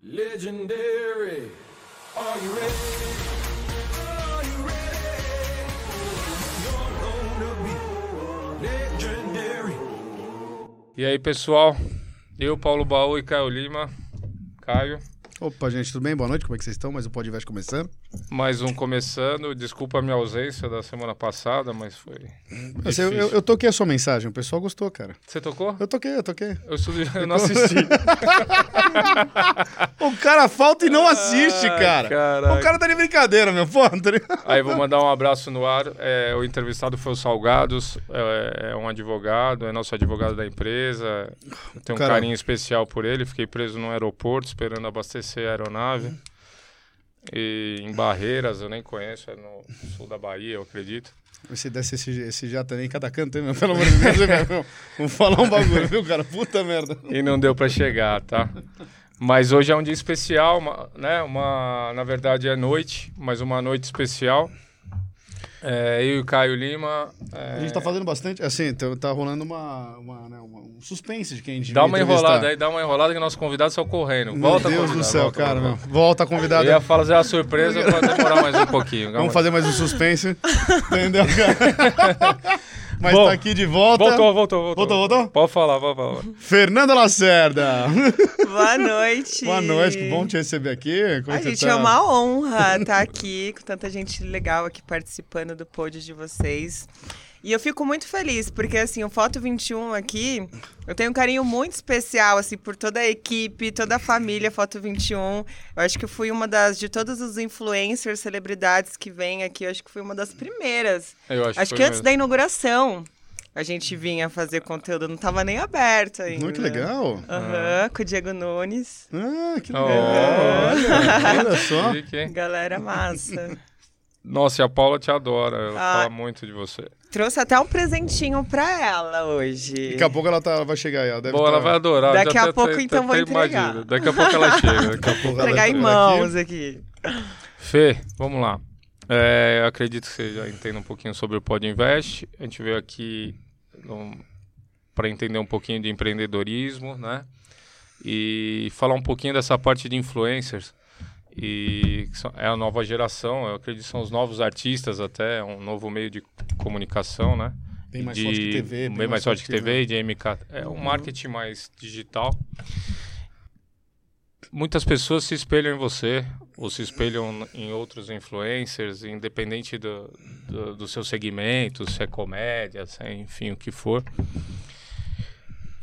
Legendary. Are you ready? Are you ready? You're gonna be legendary. E aí, pessoal? Eu, Paulo Baú e Caio Lima. Caio, Opa, gente, tudo bem? Boa noite, como é que vocês estão? Mais um podcast começando. Mais um começando. Desculpa a minha ausência da semana passada, mas foi. Assim, eu, eu, eu toquei a sua mensagem, o pessoal gostou, cara. Você tocou? Eu toquei, eu toquei. Eu, estudei, eu não assisti. O cara falta e não assiste, Ai, cara. caraca. O cara tá de brincadeira, meu. Pô, tá Aí vou mandar um abraço no ar. É, o entrevistado foi o Salgados, é, é um advogado, é nosso advogado da empresa. Eu tenho um carinho especial por ele. Fiquei preso no aeroporto esperando abastecer a aeronave. E em Barreiras, eu nem conheço, é no sul da Bahia, eu acredito. Se desse esse, esse jato aí em cada canto, hein, meu? Pelo amor de Deus, meu? Vamos falar um bagulho, viu, cara? Puta merda. E não deu pra chegar, tá? Mas hoje é um dia especial, uma, né? Uma, na verdade é noite, mas uma noite especial. É, eu e o Caio Lima. é, A gente tá fazendo bastante, assim, tá, tá rolando uma, uma, né, uma- um suspense de quem a gente Dá vai uma enrolada aí, dá uma enrolada que nossos convidados estão correndo. Meu volta, Deus convidado, do céu, volta, cara, volta. meu. Volta, Eu convidado. ia fazer a surpresa pra demorar mais um pouquinho. Vamos aí. fazer mais um suspense. Entendeu, cara? Mas Bom, tá aqui de volta. Voltou, voltou, voltou. Voltou, voltou? Pode falar, pode falar. Fernanda Lacerda. Boa noite. Boa noite, que bom te receber aqui. Como A gente tá? é uma honra estar aqui com tanta gente legal aqui participando do pod de vocês. E eu fico muito feliz, porque assim, o Foto 21 aqui, eu tenho um carinho muito especial, assim, por toda a equipe, toda a família Foto 21. Eu acho que eu fui uma das, de todos os influencers, celebridades que vêm aqui, eu acho que fui uma das primeiras. Eu acho, Acho foi que antes mesmo. da inauguração, a gente vinha fazer conteúdo, não tava nem aberto ainda. Que legal. Aham, com o Diego Nunes. Ah, que Oh, legal. Olha, olha só. Galera massa. Nossa, e a Paula te adora. Ela Ah. fala muito de você. Trouxe até um presentinho pra ela hoje. Daqui a pouco ela, tá, vai chegar aí. Ela deve Bom, tá... ela vai adorar. Daqui já a pouco, até- então, vou até entregar. imagino. Daqui a pouco ela chega. Daqui a pouco ela Entregar em aqui. mãos aqui. Fê, vamos lá. É, eu acredito que você já entenda um pouquinho sobre o Pod Invest. A gente veio aqui para entender um pouquinho de empreendedorismo, né? E falar um pouquinho dessa parte de influencers. E é a nova geração, eu acredito que são os novos artistas até, um novo meio de comunicação, né? Bem mais de, forte que TV. Bem, mais forte que TV, de MK. É um marketing mais digital. Muitas pessoas se espelham em você, ou se espelham em outros influencers, independente do, do, do seu segmento, se é comédia, se é, enfim, o que for.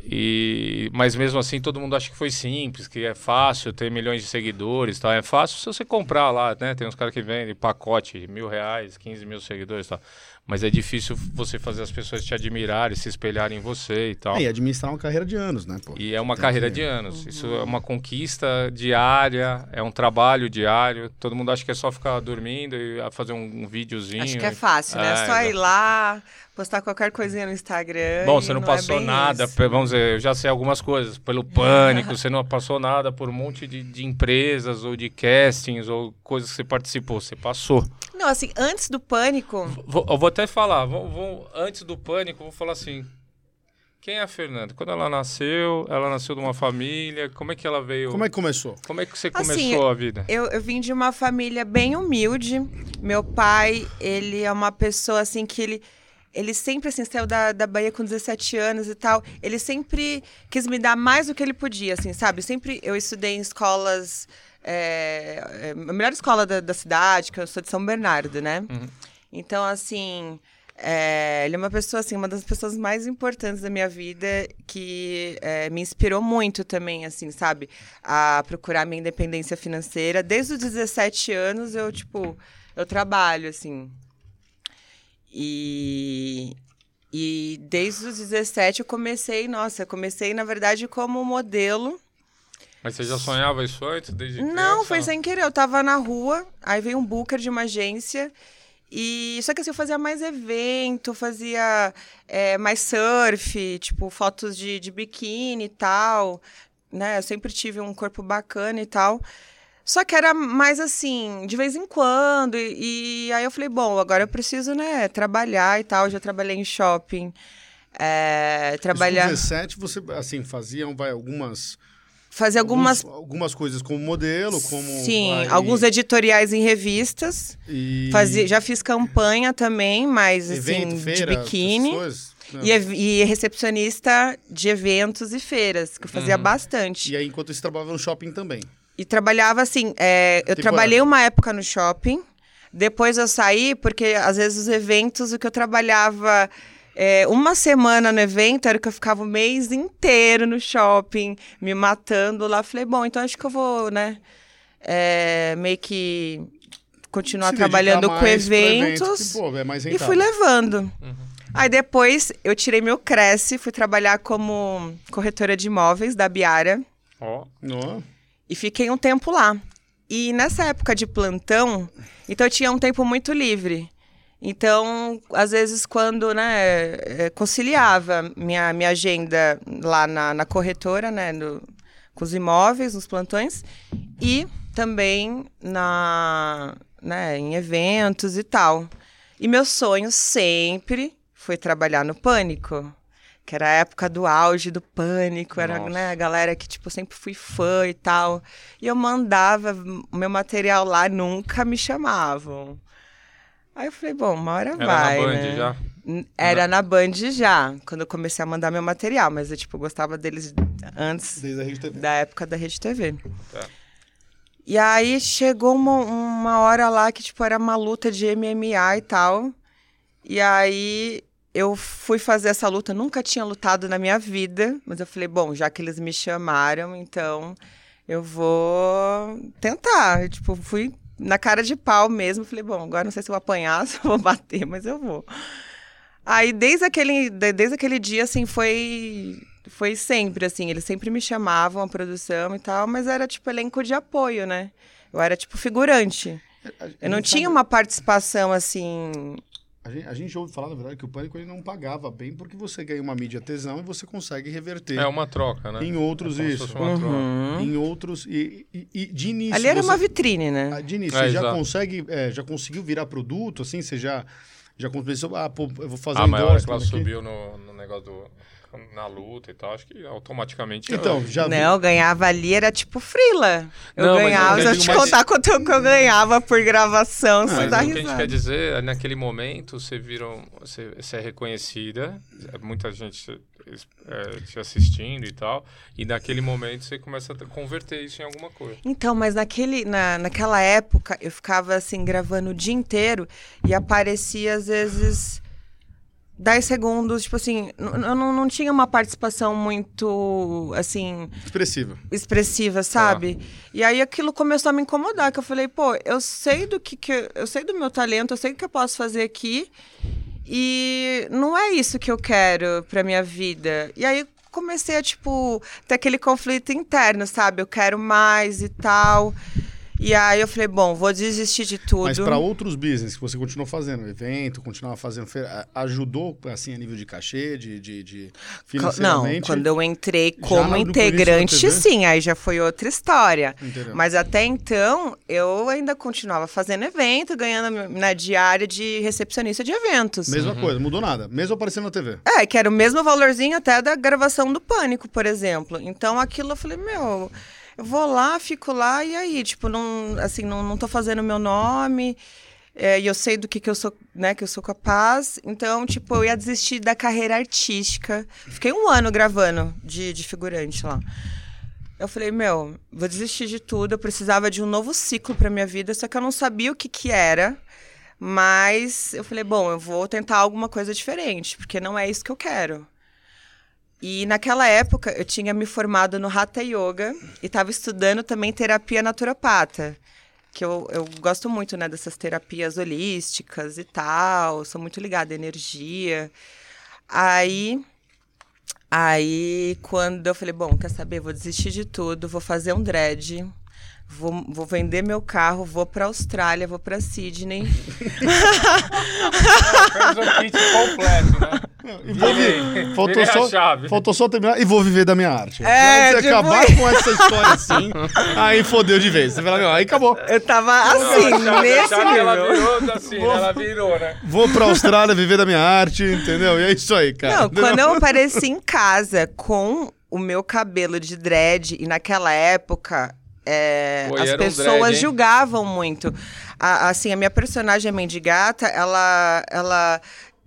E, mas mesmo assim todo mundo acha que foi simples, que é fácil ter milhões de seguidores, tá? É fácil se você comprar lá, né? Tem uns caras que vendem pacote, mil reais, 15 mil seguidores, tá? Mas é difícil você fazer as pessoas te admirarem, se espelharem em você e tal. É, e administrar uma carreira de anos, né, pô? E é uma Tem carreira que- de anos. Isso é uma conquista diária, é um trabalho diário. Todo mundo acha que é só ficar dormindo e fazer um, um videozinho. Acho que é fácil, né? É só ir lá, postar qualquer coisinha no Instagram. Bom, você não é passou bem nada, isso. vamos dizer, eu já sei algumas coisas, pelo pânico, você não passou nada por um monte de, de empresas ou de castings ou coisas que você participou, você passou. Não, assim, antes do pânico, Vou- eu vou até falar, vou, vou- antes do pânico, eu vou falar assim, quem é a Fernanda? Quando ela nasceu, ela nasceu de uma família, como é que ela veio, Como é que começou? como é que você Assim, começou a vida? eu, eu vim de uma família bem humilde. Meu pai, ele é uma pessoa assim que ele. Ele sempre assim, saiu da, da Bahia com 17 anos e tal. Ele sempre quis me dar mais do que ele podia, assim, sabe? Sempre eu estudei em escolas. é, a melhor escola da, da cidade, que eu sou de São Bernardo, né? Então, assim. é, ele é uma pessoa, assim, uma das pessoas mais importantes da minha vida que é, me inspirou muito também, assim, sabe? A procurar minha independência financeira. Desde os 17 anos eu, tipo, eu trabalho, assim. E, e desde os 17 eu comecei, nossa, eu comecei, na verdade, como modelo. Mas você já sonhava isso antes, desde Não, criança? foi sem querer. Eu tava na rua, aí veio um booker de uma agência. E só que assim, eu fazia mais evento, fazia é, mais surf, tipo, fotos de, de biquíni e tal. Né? Eu sempre tive um corpo bacana e tal. Só que era mais assim, de vez em quando. E, e aí eu falei, bom, agora eu preciso, né, trabalhar e tal. Já trabalhei em shopping. É, trabalhar. Com 17, você, assim, faziam, vai, algumas Fazia algumas. Alguns- algumas coisas como modelo, como. Sim, vai- alguns editoriais em revistas. e... Fazia, já fiz campanha também, mas evento, assim, feira, de biquíni. E, e recepcionista de eventos e feiras, que eu fazia bastante. E aí, enquanto isso, trabalhava no shopping também. E trabalhava assim, é, eu trabalhei uma época no shopping, depois eu saí, porque às vezes os eventos, o que eu trabalhava é, uma semana no evento, era que eu ficava o mês inteiro no shopping, me matando lá. Falei, bom, então acho que eu vou, né, é, meio que continuar Se trabalhando com pra evento, eventos. que, pô, é mais E fui levando. Aí depois eu tirei meu Cresce, fui trabalhar como corretora de imóveis da Biara Ó, Ó, e fiquei um tempo lá. E nessa época de plantão, então eu tinha um tempo muito livre. Então, às vezes, quando né, eh, conciliava minha, minha agenda lá na, na corretora, né, no- com os imóveis, nos plantões, e também na, né, em eventos e tal. E meu sonho sempre foi trabalhar no Pânico. Que era a época do auge do pânico, era né, a galera que, tipo, sempre fui fã e tal. E eu mandava o meu material lá, nunca me chamavam. Aí eu falei, bom, uma hora era vai, na Band né? já. Era na Band já, quando eu comecei a mandar meu material, mas eu, tipo, gostava deles antes desde a Rede TV. da época da Rede TV. Tá. E aí chegou uma, uma hora lá que, tipo, era uma luta de MMA e tal. E aí eu fui fazer essa luta, nunca tinha lutado na minha vida, mas eu falei, bom, já que eles me chamaram, então eu vou tentar. Eu, tipo, fui na cara de pau mesmo, falei, bom, agora não sei se eu vou apanhar, se eu vou bater, mas eu vou. Aí desde aquele, de- desde aquele dia, assim, foi foi sempre assim, eles sempre me chamavam a produção e tal, mas era tipo elenco de apoio, né? Eu era tipo figurante. Eu não tinha uma participação assim. A gente, a gente ouve falar, na verdade, que o Pânico ele não pagava bem porque você ganha uma mídia tesão e você consegue reverter É uma troca, né? em outros É como se isso. Uhum. Em outros. E, e- e de início. Ali era você- uma vitrine, né? Ah, De início, É, você já consegue, é, já conseguiu virar produto, assim, você já, já começou, ah, pô, eu vou fazer A um maior que ela endorsement aqui. subiu no, no negócio do. Na luta e tal, acho que automaticamente. Então, já vi- Não, eu ganhava ali, era tipo frila. Eu Não, mas ganhava, eu se eu te mais- contar quanto eu- que eu ganhava por gravação, você Mas dá o que a gente quer dizer é naquele momento você vira um- você, você é reconhecida, é muita gente é, te assistindo e tal, e naquele momento você começa a converter isso em alguma coisa. Então, mas naquele, na, naquela época eu ficava assim, gravando o dia inteiro e aparecia às vezes 10 segundos, tipo assim, eu não, não tinha uma participação muito, assim, expressiva. expressiva, sabe? E aí aquilo começou a me incomodar, que eu falei, pô, eu sei do que, que eu sei do meu talento, eu sei o que eu posso fazer aqui e não é isso que eu quero pra minha vida. E aí comecei a tipo ter aquele conflito interno, sabe? Eu quero mais e tal. E aí eu falei, bom, vou desistir de tudo. Mas para outros business que você continuou fazendo, evento, continuava fazendo feira, ajudou, assim, a nível de cachê, de, de, de Não, quando eu entrei como integrante, sim, aí já foi outra história. Entendeu? Mas até então, eu ainda continuava fazendo evento, ganhando na diária de recepcionista de eventos. Mesma coisa, mudou nada. Mesmo aparecendo na TV. É, que era o mesmo valorzinho até da gravação do Pânico, por exemplo. Então aquilo eu falei, meu, eu vou lá, fico lá, e aí? Tipo, não, assim, não, não tô fazendo meu nome. é, e eu sei do que, que eu sou, né, que eu sou capaz. Então, tipo, eu ia desistir da carreira artística. Fiquei um ano gravando de, de figurante lá. Eu falei, meu, vou desistir de tudo. Eu precisava de um novo ciclo pra minha vida, só que eu não sabia o que que era. Mas eu falei, bom, eu vou tentar alguma coisa diferente, porque não é isso que eu quero. E naquela época eu tinha me formado no Hatha Yoga e estava estudando também terapia naturopata. Que eu, eu gosto muito né, dessas terapias holísticas e tal, sou muito ligada à energia. Aí, aí quando eu falei, bom, quer saber, vou desistir de tudo, vou fazer um dread, vou, vou vender meu carro, vou para Austrália, vou para Sydney. Fez o kit completo, né? E vou vi- faltou, virei só, faltou só terminar e vou viver da minha arte. É, Se você tipo acabar com essa história assim, aí fodeu de vez. Você fala, não, aí acabou. Eu tava assim, a nesse chave, ela nível. virou assim, né? ela virou, né? Vou pra Austrália viver da minha arte, entendeu? E é isso aí, cara. Não, Entendeu? quando eu apareci em casa com o meu cabelo de dread, e naquela época. É, e as um pessoas hein? julgavam muito. A- assim, a minha personagem, a Mendigata, ela, ela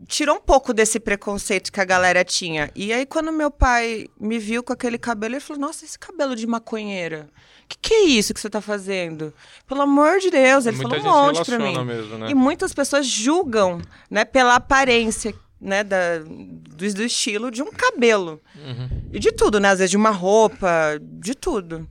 tirou um pouco desse preconceito que a galera tinha. E aí, quando meu pai me viu com aquele cabelo, ele falou: Nossa, esse cabelo de maconheira. O que, que é isso que você tá fazendo? Pelo amor de Deus, ele Muita falou um monte pra mim. mesmo, né? E muitas pessoas julgam, né, pela aparência, né, da, do, do estilo de um cabelo. Uhum. E de tudo, né? Às vezes de uma roupa, de tudo.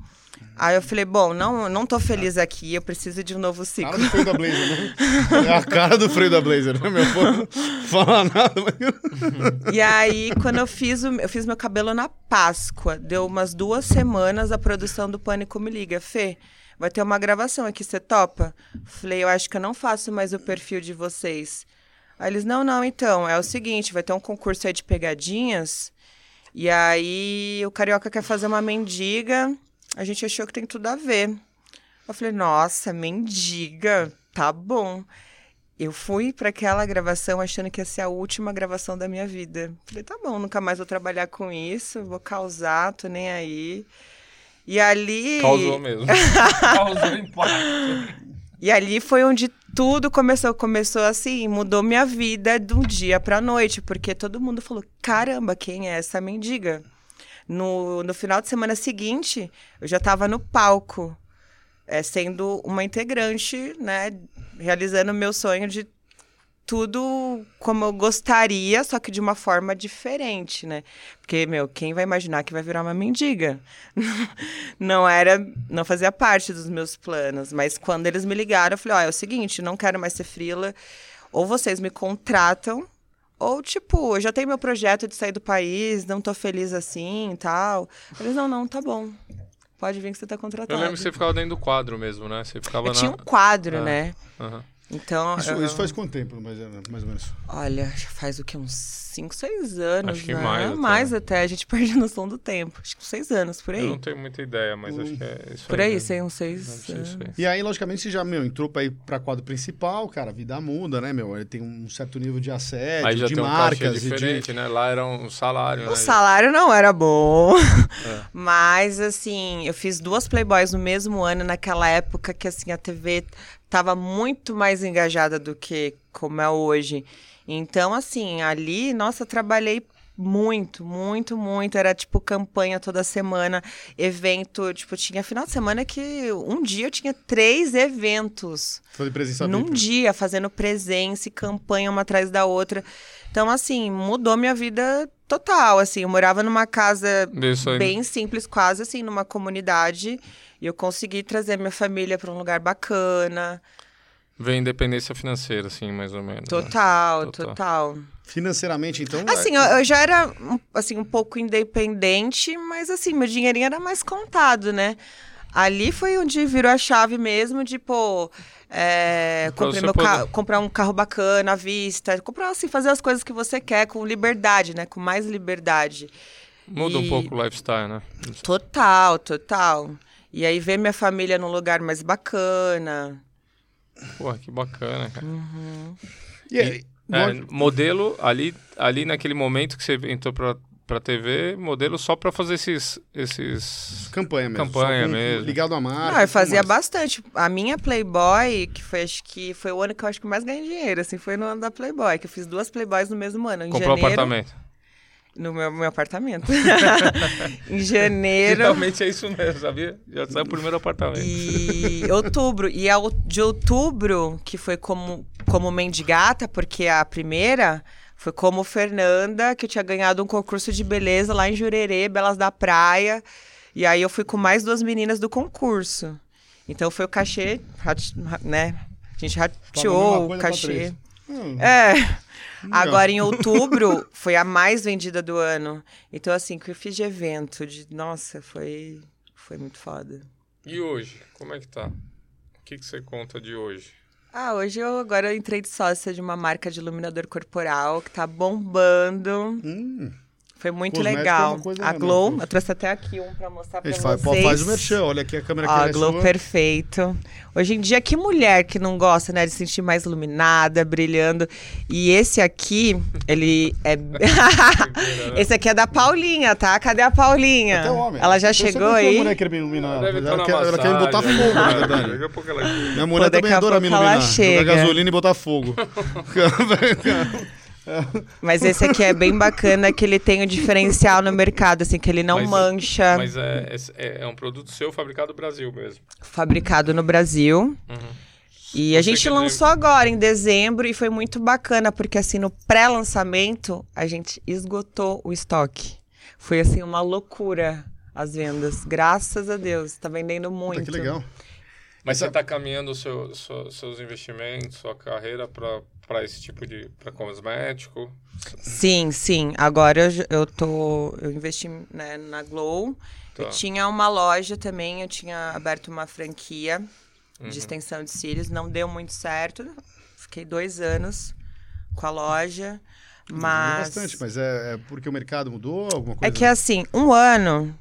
Aí eu falei, bom, não, não tô feliz aqui, eu preciso de um novo ciclo. Cara do freio da Blazer, né? É a cara do freio da Blazer, né, meu? Não fala nada, mas... E aí, quando eu fiz, o, eu fiz meu cabelo na Páscoa, deu umas duas semanas a produção do Pânico me liga. Fê, vai ter uma gravação aqui, você topa? Falei, eu acho que eu não faço mais o perfil de vocês. Aí eles, não, não, então, é o seguinte, vai ter um concurso aí de pegadinhas, e aí o Carioca quer fazer uma mendiga, a gente achou que tem tudo a ver. Eu falei, nossa, mendiga, tá bom. Eu fui para aquela gravação achando que ia ser a última gravação da minha vida. Falei, tá bom, nunca mais vou trabalhar com isso, vou causar, tô nem aí. E ali. Causou mesmo. Causou impacto. E ali foi onde tudo começou. Começou assim, mudou minha vida de um dia pra noite, porque todo mundo falou: caramba, quem é essa mendiga? No, no final de semana seguinte, eu já estava no palco, é, sendo uma integrante, né? Realizando o meu sonho de tudo como eu gostaria, só que de uma forma diferente, né? Porque, meu, quem vai imaginar que vai virar uma mendiga? não era, não fazia parte dos meus planos, mas quando eles me ligaram, eu falei, ó, é o seguinte, não quero mais ser frila, ou vocês me contratam, ou tipo, eu já tenho meu projeto de sair do país, não tô feliz assim e tal. Eles, não, não, tá bom. Pode vir que você tá Eu contratado. lembro que você ficava dentro do quadro mesmo, né? Você ficava Eu na... tinha um quadro, Ah. né? Aham. Então, Isso, eu- isso faz quanto tempo, mais, mais ou menos? Olha, já faz o quê? Uns 5, 6 anos, Acho que né? mais até. Mais até, a gente perde a noção do tempo. Acho que uns 6 anos, por aí. Eu não tenho muita ideia, mas acho que é isso Por aí, mesmo. sei, uns Deve 6 ser isso anos. aí. E aí, logicamente, você já, meu, entrou pra ir pra quadro principal, cara, a vida muda, né, meu? Ele tem um certo nível de assédio, Aí já de tem um marcas cachê e de... diferente, né? Lá era um salário, né? O salário não era bom. É. Mas, assim, eu fiz duas Playboys no mesmo ano, naquela época que, assim, a TV tava muito mais engajada do que como é hoje. Então, assim, ali, nossa, trabalhei muito, muito, muito. Era, tipo, campanha toda semana, evento. Tipo, tinha final de semana que um dia eu tinha três eventos. Fazer presença num VIP. dia, fazendo presença e campanha uma atrás da outra. Então, assim, mudou minha vida total, assim. Eu morava numa casa bem simples, quase assim, numa comunidade. E eu consegui trazer minha família para um lugar bacana. Vem independência financeira, assim, mais ou menos. né? Total, Total. total. Financeiramente, então... Assim, eu, eu já era um- assim, um pouco independente, mas assim, meu dinheirinho era mais contado, né? Ali foi onde virou a chave mesmo de, pô, é, poder- ca- comprar um carro bacana à vista, comprar assim, fazer as coisas que você quer com liberdade, né? Com mais liberdade. Muda um E- pouco o lifestyle, né? Total, total. E aí ver minha família num lugar mais bacana. Porra, que bacana, cara. E aí, É, lógico- modelo, ali, ali naquele momento que você entrou pra, pra TV, modelo só pra fazer esses... esses... campanha mesmo. Campanha com- mesmo. Ligado à marca. Ah, eu fazia mais. bastante. A minha Playboy, que foi acho que foi o ano que eu acho que mais ganhei dinheiro, assim, foi no ano da Playboy, que eu fiz duas Playboys no mesmo ano. Em Comprou janeiro, apartamento. No meu, meu apartamento. em janeiro Geralmente é isso mesmo, sabia? Já saiu o primeiro apartamento. e outubro. E a, de outubro, que foi como, como mendigata, porque a primeira foi como Fernanda, que eu tinha ganhado um concurso de beleza lá em Jurerê, Belas da Praia. E aí eu fui com mais duas meninas do concurso. Então foi o cachê, né? A gente rateou o cachê. Hum, É. Agora, em outubro, foi a mais vendida do ano. Então, assim, o que eu fiz de evento, de... Nossa, foi, foi muito foda. E hoje, como é que tá? O que, que você conta de hoje? Ah, hoje eu agora eu entrei de sócia de uma marca de iluminador corporal que tá bombando. hum. Foi muito Cosmético é legal. coisa, a né, Glow, né? eu trouxe até aqui um pra mostrar A pra gente vocês. faz, pô, faz o merchan, olha aqui a câmera Ó, que a é Glow sua. perfeito. Hoje em dia, que mulher que não gosta, né, de se sentir mais iluminada, brilhando. E esse aqui, ele é. esse aqui é da Paulinha, tá? Cadê a Paulinha? Até homem. Ela já Eu chegou que a aí. mulher quer me iluminar. Ela, na quer, ela quer me botar massagem, fogo, na né? verdade. Daqui a pouco ela- Minha mulher Pô, também adora me pouco ela iluminar. chega. Jogar gasolina e botar fogo. Mas esse aqui é bem bacana, que ele tem o diferencial no mercado, assim, que ele não Mas- mancha. Mas é, é, é um produto seu fabricado no Brasil mesmo. Fabricado no Brasil. E a Você gente quer lançou agora, em dezembro, e foi muito bacana, porque assim, no pré-lançamento, a gente esgotou o estoque. Foi assim, uma loucura as vendas. Graças a Deus, tá vendendo muito. Puta, que legal. Mas você está caminhando seu, seu- seus investimentos, sua carreira para esse tipo de para cosmético? Sim, sim. Agora eu, eu tô. Eu investi né, na Glow. Eu Tá. tinha uma loja também, eu tinha aberto uma franquia Uhum. de extensão de cílios. Não deu muito certo. Fiquei dois anos com a loja. Mudou Mas. bastante, mas é, é porque o mercado mudou, alguma coisa? É que assim, um ano.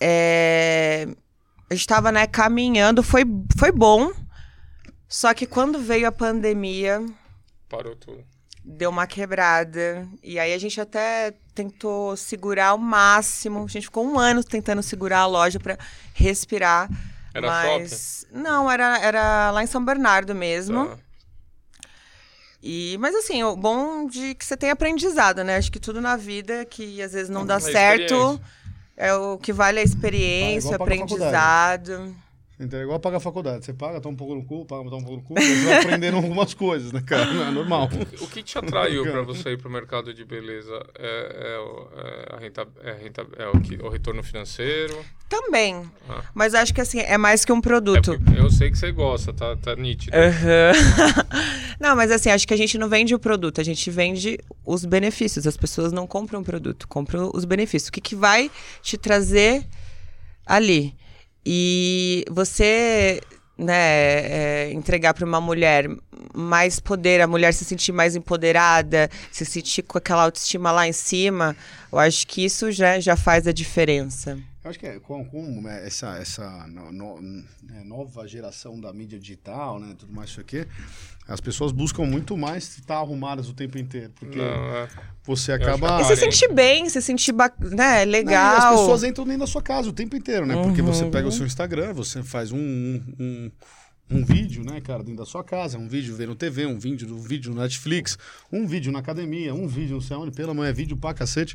É... A gente tava, né, caminhando, foi, foi bom. Só que quando veio a pandemia, Parou tudo. deu uma quebrada. E aí a gente até tentou segurar ao máximo. A gente ficou um ano tentando segurar a loja pra respirar. Era mas não, era, era lá em São Bernardo mesmo. Tá. E mas assim, o bom de que você tem aprendizado, né? Acho que tudo na vida que às vezes não dá É certo é o que vale a experiência, Ah, aprendizado. Então, é igual pagar a faculdade. Você paga, toma um pouco no cu, paga, toma um pouco no cu, você vai aprendendo algumas coisas, né, cara? Não é normal. O que te atraiu para você ir para o mercado de beleza? É, é, o- é a renta, é, a renta, é o, que, o retorno financeiro? Também. Ah. Mas acho que assim, é mais que um É produto. porque eu sei que você gosta, tá, tá nítido. Aham. não, mas assim, acho que a gente não vende o produto, a gente vende os benefícios. As pessoas não compram o produto, compram os benefícios. O que, que vai te trazer ali? E você, né, é, entregar para uma mulher mais poder, a mulher se sentir mais empoderada, se sentir com aquela autoestima lá em cima, eu acho que isso já, já faz a diferença. Eu acho que é, com, com essa, essa no- no- né, nova geração da mídia digital, né, tudo mais isso aqui, as pessoas buscam muito mais estar arrumadas o tempo inteiro, porque Não, é. você acaba... E se sentir bem, se sentir, ba- né, Não, legal. e as pessoas entram dentro da sua casa o tempo inteiro, né? Porque você Uhum. pega o seu Instagram, você faz um, um, um, um vídeo, né, cara, dentro da sua casa, um vídeo vendo TV, um vídeo, um vídeo no Netflix, um vídeo na academia, um vídeo não sei onde, pelo amor, é vídeo pra cacete.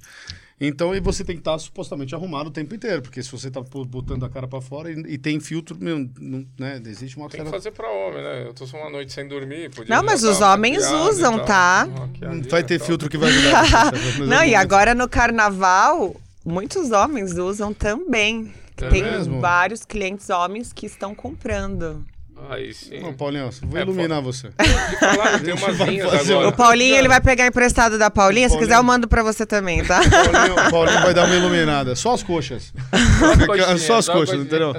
Então, e você tem que estar supostamente arrumado o tempo inteiro, porque se você tá pô- botando a cara pra fora e, e tem filtro, meu, não, né, existe uma Tem que cara... fazer pra homem, né? Eu tô só uma noite sem dormir. podia Não, mas os tá homens usam, tal. tá? Maquiadinha Vai ter filtro que vai ajudar. Não, é e agora no carnaval, muitos homens usam também. É Tem mesmo? vários clientes homens que estão comprando. Aí sim. Não, Paulinho, vou É, iluminar você. De falar, tem umas vai linhas fazer agora. O Paulinho, ele vai pegar emprestado da Paulinha. Se Paulinho. quiser, eu mando pra você também, tá? Paulinho, Paulinho vai dar uma iluminada. Só as coxas. Só as coxas, entendeu?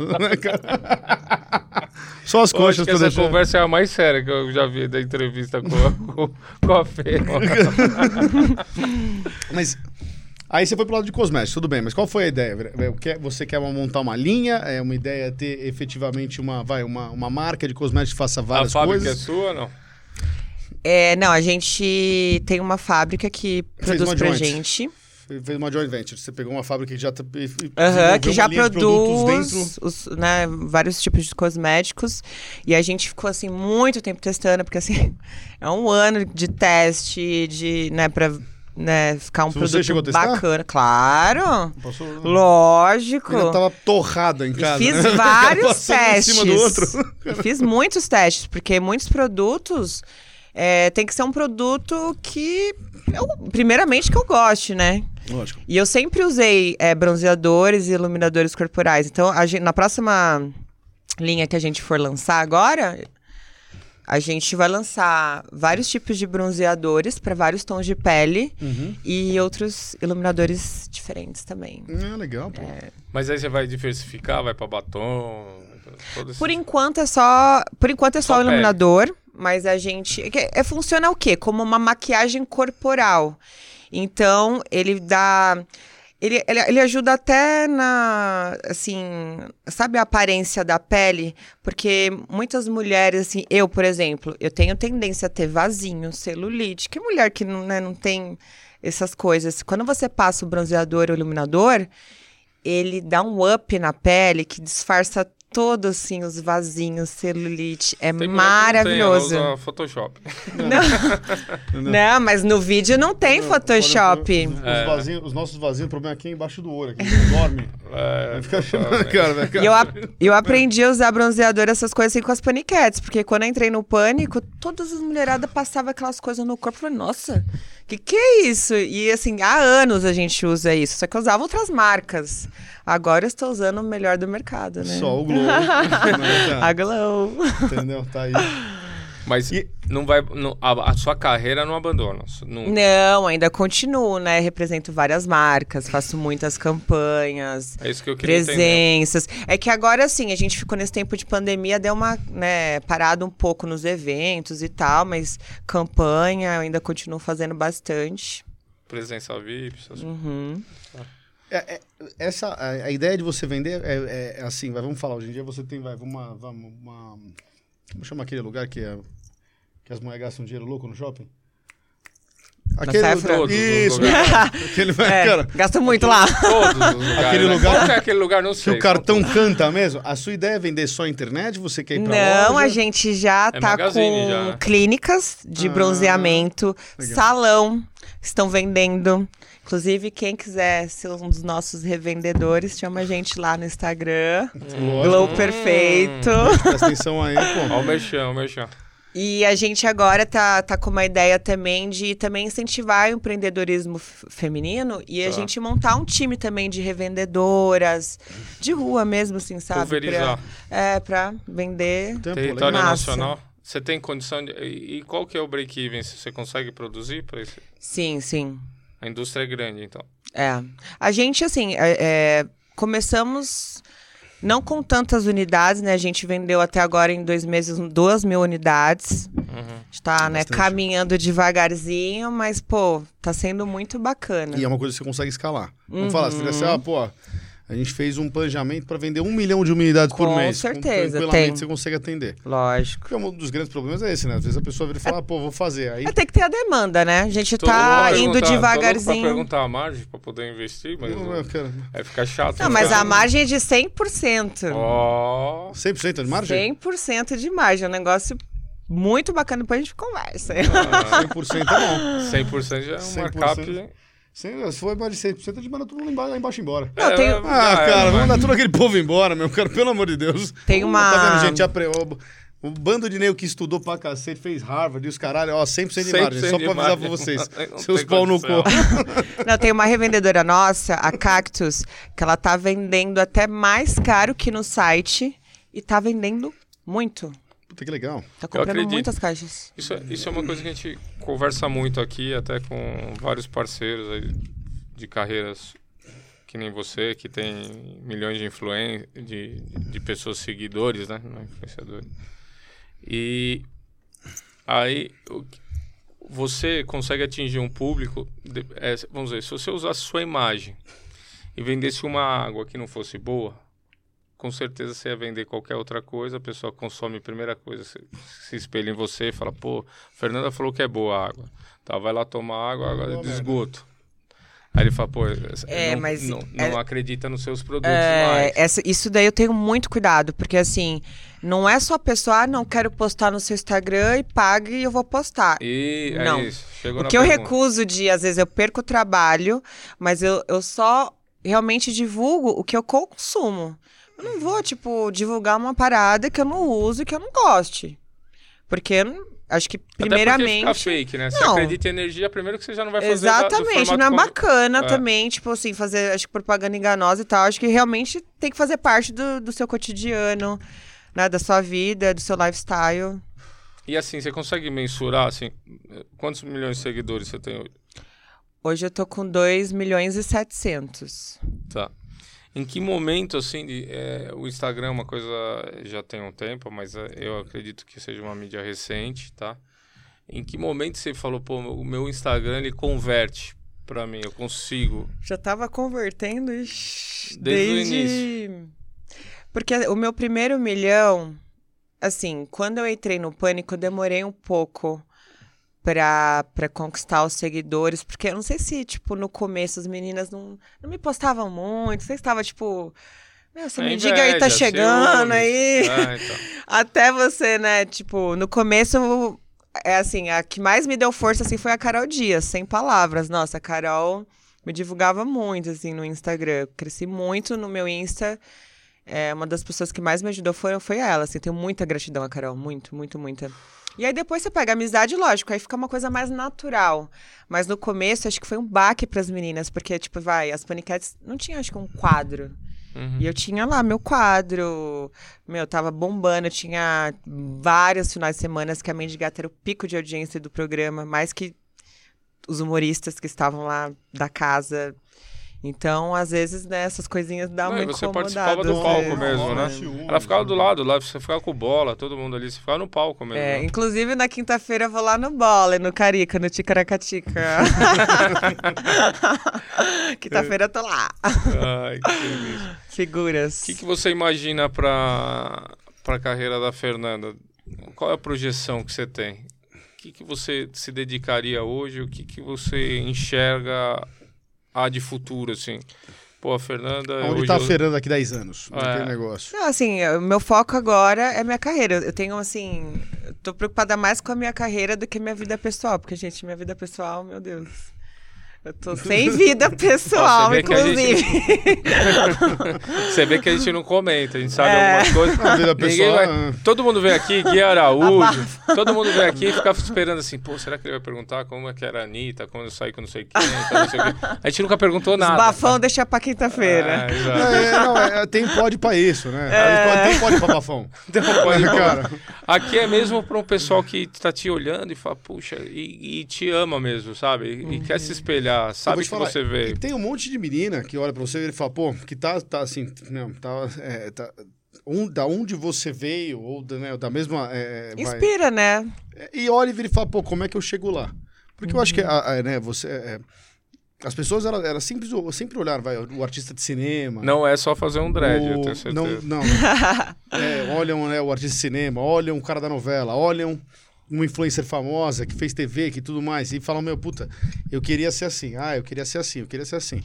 Só as acho coxas que pra essa deixar. conversa é a mais séria que eu já vi da entrevista com, a- com, com a Fê. Mas aí você foi pro lado de cosméticos, tudo bem. Mas qual foi a ideia? É, que- Você quer montar uma linha? É uma ideia ter efetivamente uma, vai, uma, uma marca de cosméticos que faça A várias fábrica coisas? é sua, não? É, não, a gente tem uma fábrica que Fez produz pra joint. gente. Fez uma joint venture. Você pegou uma fábrica que já desenvolveu que já produz os, né, vários tipos de cosméticos. E a gente ficou assim muito tempo testando, porque assim, é um ano de teste, de, né, pra né, ficar um Se você chegou a produto testar? bacana. Claro! Passou, Lógico! Ainda tava torrada em E casa. fiz né? vários testes. E fiz muitos testes, porque muitos produtos é, tem que ser um produto que, eu, primeiramente, que eu goste, né? Lógico. E eu sempre usei é, bronzeadores e iluminadores corporais. Então, a gente- na próxima linha que a gente for lançar agora, a gente vai lançar vários tipos de bronzeadores para vários tons de pele Uhum. e outros iluminadores diferentes também. Ah, legal, pô. Mas aí você vai diversificar, vai pra batom. Por enquanto é só, por enquanto é só, Só o iluminador, mas a gente é, que- é- funciona o quê? Como uma maquiagem corporal. Então, ele dá. Ele, ele, ele ajuda até na. Assim. Sabe a aparência da pele? Porque muitas mulheres, assim. Eu, por exemplo, eu tenho tendência a ter vasinho, celulite. Que mulher que não, né, não tem essas coisas? Quando você passa o bronzeador ou iluminador, ele dá um up na pele que disfarça todo assim os vasinhos, celulite. É Tem maravilhoso. Não, tem, ela usa Photoshop. Não, não, mas no vídeo não tem Photoshop. Os, É. vasinhos, os nossos vasinhos, o problema aqui é embaixo do olho, aqui, não dorme. É, Aí fica achando, cara. E eu, ap- eu aprendi a usar bronzeador, essas coisas assim com as paniquetes. Porque quando eu entrei no pânico, todas as mulheradas passavam aquelas coisas no corpo. Eu falei, nossa, que que é isso? E assim, há anos a gente usa isso. Só que eu usava outras marcas. Agora eu estou usando o melhor do mercado, né? Só o Globo. né? A Glow. Entendeu? Tá aí. Mas E- não vai, não- a, a sua carreira não abandona. Não, Não, ainda continuo, né? Represento várias marcas, faço muitas campanhas. é isso que eu queria entender. presenças. É que agora, assim, a gente ficou nesse tempo de pandemia, deu uma, né, parada um pouco nos eventos e tal, mas campanha eu ainda continuo fazendo bastante. Presença VIP, essas Uhum. É, é, essa, a, a ideia de você vender é, é- é assim, vai, vamos falar, hoje em dia você tem, vai, uma, vamos, uma, como chama aquele lugar que, é, que as mulheres gastam dinheiro louco no shopping? Sephora? Todos os Isso, aquele, É, cara, gasto muito lá. Todos os lugares. Aquele né? lugar Qual que é aquele lugar? Não que sei. o cartão canta mesmo. A sua ideia é vender só internet? Você quer ir pra Não, loja? a gente já É tá com já, clínicas de Ah, bronzeamento, legal. salão, estão vendendo. Inclusive, quem quiser ser um dos nossos revendedores, chama a gente lá no Instagram. Lógico. Glow Perfeito. Presta atenção aí, pô. Ó o merchan, o merchan. E a gente agora tá, tá com uma ideia também de também incentivar o empreendedorismo feminino e a Tá. gente montar um time também de revendedoras, de rua mesmo, assim, sabe? Pulverizar. Pra, é, pra vender. Tempo, Território. Massa. nacional. Você tem condição de. E e qual que é o break-even? Você consegue produzir para isso? Sim, sim. A indústria é grande, então. É. A gente, assim, é, é, começamos não com tantas unidades, né? A gente vendeu até agora em dois meses duas mil unidades. Uhum. A gente tá, né, Bastante. caminhando devagarzinho, mas, pô, tá sendo muito bacana. E é uma coisa que você consegue escalar. Vamos falar, você assim, ah, pô, a gente fez um planejamento para vender um milhão de unidades por Com mês. certeza, tranquilamente tem. você consegue atender. Lógico. Porque um dos grandes problemas é esse, né? Às vezes a pessoa vira e fala, ah, pô, vou fazer. Aí, É, tem que ter a demanda, né? A gente Tô tá indo Tô pra devagarzinho. perguntar a margem para poder investir, mas. não, eu quero... Aí fica chato. Não, né? mas a margem é de 100%. Ó. 100% de margem? 100% de margem. É um negócio muito bacana. Depois a gente conversa. 100% é bom. 100% já é um 100%. markup. Se for mais de 100%, a gente manda tudo lá embaixo, lá embaixo embora. Não, É, tem- já Ah, era, cara, vai. vamos mandar todo aquele povo embora, meu cara, pelo amor de Deus. Tem uma- Tá vendo, gente? Apre... O, o bando de nego que estudou pra cacete, fez Harvard e os caralho, ó, 100% de margem. 100% Só de pra avisar pra vocês. Não Seus pau no cu. Não, tem uma revendedora nossa, a Cactus, que ela tá vendendo até mais caro que no site e tá vendendo muito. Puta que legal. Tá comprando muitas caixas. Isso, é- isso é uma coisa que a gente conversa muito aqui, até com vários parceiros aí de carreiras que nem você, que tem milhões de influência, de, de pessoas seguidores, né? Não é influenciadores. E aí você consegue atingir um público, é, vamos dizer, se você usasse sua imagem e vendesse uma água que não fosse boa, com certeza você ia vender qualquer outra coisa, a pessoa consome a primeira coisa, se, se espelha em você e fala, pô, Fernanda falou que é boa a água. Tá, vai lá tomar água, água de esgoto. Aí ele fala, pô, É, não, mas não, é- não acredita nos seus produtos É, mais. essa- isso daí eu tenho muito cuidado, porque assim, não é só a pessoa, ah, não quero postar no seu Instagram e pague e eu vou postar. E é Não. isso. Chegou O na que eu pergunta. recuso de, às vezes, eu perco o trabalho, mas eu, eu só realmente divulgo o que eu consumo. Eu não vou, tipo, divulgar uma parada que eu não uso e que eu não goste. Porque acho que, Até primeiramente. fica fake, né? Você Não. acredita em energia, primeiro que você já não vai fazer da- Exatamente, formato não é como- bacana É. também, tipo assim, fazer acho que propaganda enganosa e tal. Acho que realmente tem que fazer parte do, do seu cotidiano, né? Da sua vida, do seu lifestyle. E assim, você consegue mensurar, assim, quantos milhões de seguidores você tem hoje? Hoje eu tô com 2 milhões e 700. Tá. Em que momento, assim, de, é, o Instagram é uma coisa já tem um tempo, mas é, eu acredito que seja uma mídia recente, tá? Em que momento você falou, pô, o meu Instagram ele converte pra mim. Eu consigo. Já tava convertendo ixi, Desde o desde. Porque o meu primeiro milhão, assim, quando eu entrei no pânico, eu demorei um pouco pra, pra conquistar os seguidores, porque eu não sei se, tipo, no começo as meninas não, não me postavam muito, não sei se tava, tipo. Meu, você É me diga aí, tá chegando aí. Ah, então. Até você, né, tipo, no começo, é assim, a que mais me deu força, assim, foi a Carol Dias, sem palavras. Nossa, a Carol me divulgava muito, assim, no Instagram. Cresci muito no meu Insta. É, uma das pessoas que mais me ajudou foi, foi ela, assim, tenho muita gratidão a Carol, muito, muito, muita. E aí depois você pega amizade, lógico, aí fica uma coisa mais natural. Mas no começo, acho que foi um baque pras meninas, porque, tipo, vai, as Paniquetes não tinha, acho que, um quadro. Uhum. E eu tinha lá meu quadro, meu, tava bombando, eu tinha vários finais de semana que a Mandy Gata era o pico de audiência do programa, mais que os humoristas que estavam lá da casa. Então, às vezes, né, essas coisinhas dão Não, uma você participava do palco vezes. mesmo, né? Ciúmes, Ela ficava do né? lado lá, você ficava com bola, todo mundo ali, você ficava no palco mesmo. É, né? inclusive na quinta-feira eu vou lá no Bola, no Carica, no Ticaracatica. quinta-feira eu tô lá. Ai, que delícia. Figuras. O que, que você imagina para a carreira da Fernanda? Qual é a projeção que você tem? O que, que você se dedicaria hoje? O que, que você enxerga a de futuro, assim? Pô, a Fernanda... Onde hoje tá a eu- Fernanda daqui 10 anos? É. Negócio. Não, assim, o meu foco agora é minha carreira. Eu tenho, assim, eu tô preocupada mais com a minha carreira do que minha vida pessoal. Porque, gente, minha vida pessoal, meu Deus. Eu tô sem vida pessoal, vê que a gente- inclusive. Você vê que a gente não comenta, a gente sabe É. algumas coisas. A vida pessoal, vai- ah. Todo mundo vem aqui, Gui Araújo, todo mundo vem aqui e fica esperando assim, pô, será que ele vai perguntar como é que era a Anitta, quando eu saí com não sei quem, não sei o quê. A gente nunca perguntou Os nada. bafão deixa pra quinta-feira. É, exato. É, não, é, tem pode pra isso, né? É. Tem pode pra bafão. Então, pode- Cara, Aqui é mesmo para um pessoal que tá te olhando e fala, puxa, e, e te ama mesmo, sabe? E, e quer se espelhar, eu sabe que falar, você E veio. tem um monte de menina que olha pra você e ele fala, pô, que tá, tá assim, não, tá, é, tá um, da onde você veio, ou da, né, da mesma. é, vai- Inspira, né? e olha e vira e fala, pô, como é que eu chego lá? Porque eu acho que, a- a- né, você. é, as pessoas, elas, elas sempre, sempre olharam, vai, o artista de cinema. Não é só fazer um dread, eu o- tenho certeza. Não, não. É, olham né, o artista de cinema, olham o cara da novela, olham uma influencer famosa que fez TV, que tudo mais, e falam, meu, puta, eu queria ser assim, ah, eu queria ser assim, eu queria ser assim.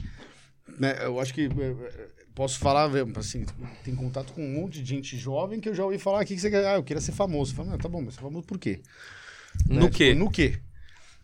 Né, eu acho que é, é, posso falar, é, assim, tem contato com um monte de gente jovem que eu já ouvi falar, o que, que você quer? Ah, eu queria ser famoso. Eu falo, tá bom, mas você é famoso por quê? No Né, quê? tipo, no quê?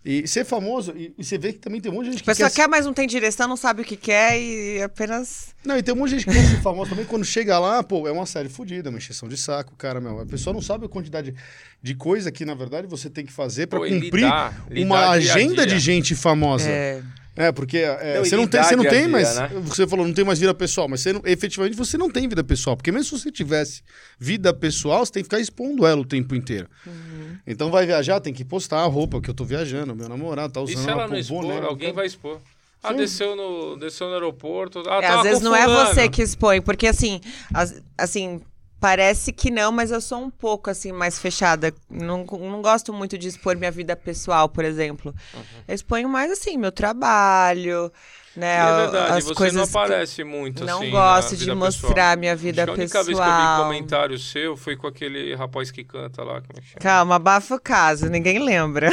E ser famoso, e, e você vê que também tem um monte de gente A que pessoa quer, quer, mas não tem direção, não sabe o que quer e apenas. Não, e tem um monte de gente que quer ser famoso também. Quando chega lá, pô, é uma série fodida, uma encheção de saco, cara, meu. A pessoa não sabe a quantidade de coisa que, na verdade, você tem que fazer e cumprir lidar, lidar uma dia a agenda dia. de gente famosa. É, É, porque é, Não, e você não tem, você não tem dia, mais. né? Você falou, não tem mais vida pessoal, mas você não- efetivamente você não tem vida pessoal. Porque mesmo se você tivesse vida pessoal, você tem que ficar expondo ela o tempo inteiro. Uhum. Então vai viajar, tem que postar a roupa que eu tô viajando, meu namorado tá E usando. se ela não expor, boné, alguém vai expor. Ah, Sim. desceu no, desceu no aeroporto. Ah, É, às vezes não é você que expõe, porque assim, as- assim, parece que não, mas eu sou um pouco assim mais fechada. Não, não gosto muito de expor minha vida pessoal, por exemplo. Uhum. Eu exponho mais assim, meu trabalho, né? E é verdade, as você coisas não que- aparece muito não assim. gosto na de mostrar pessoal. minha vida Acho que a única pessoal. vez que eu vi comentário seu foi com aquele rapaz que canta lá. Como é que chama? Calma, abafa o caso, ninguém lembra.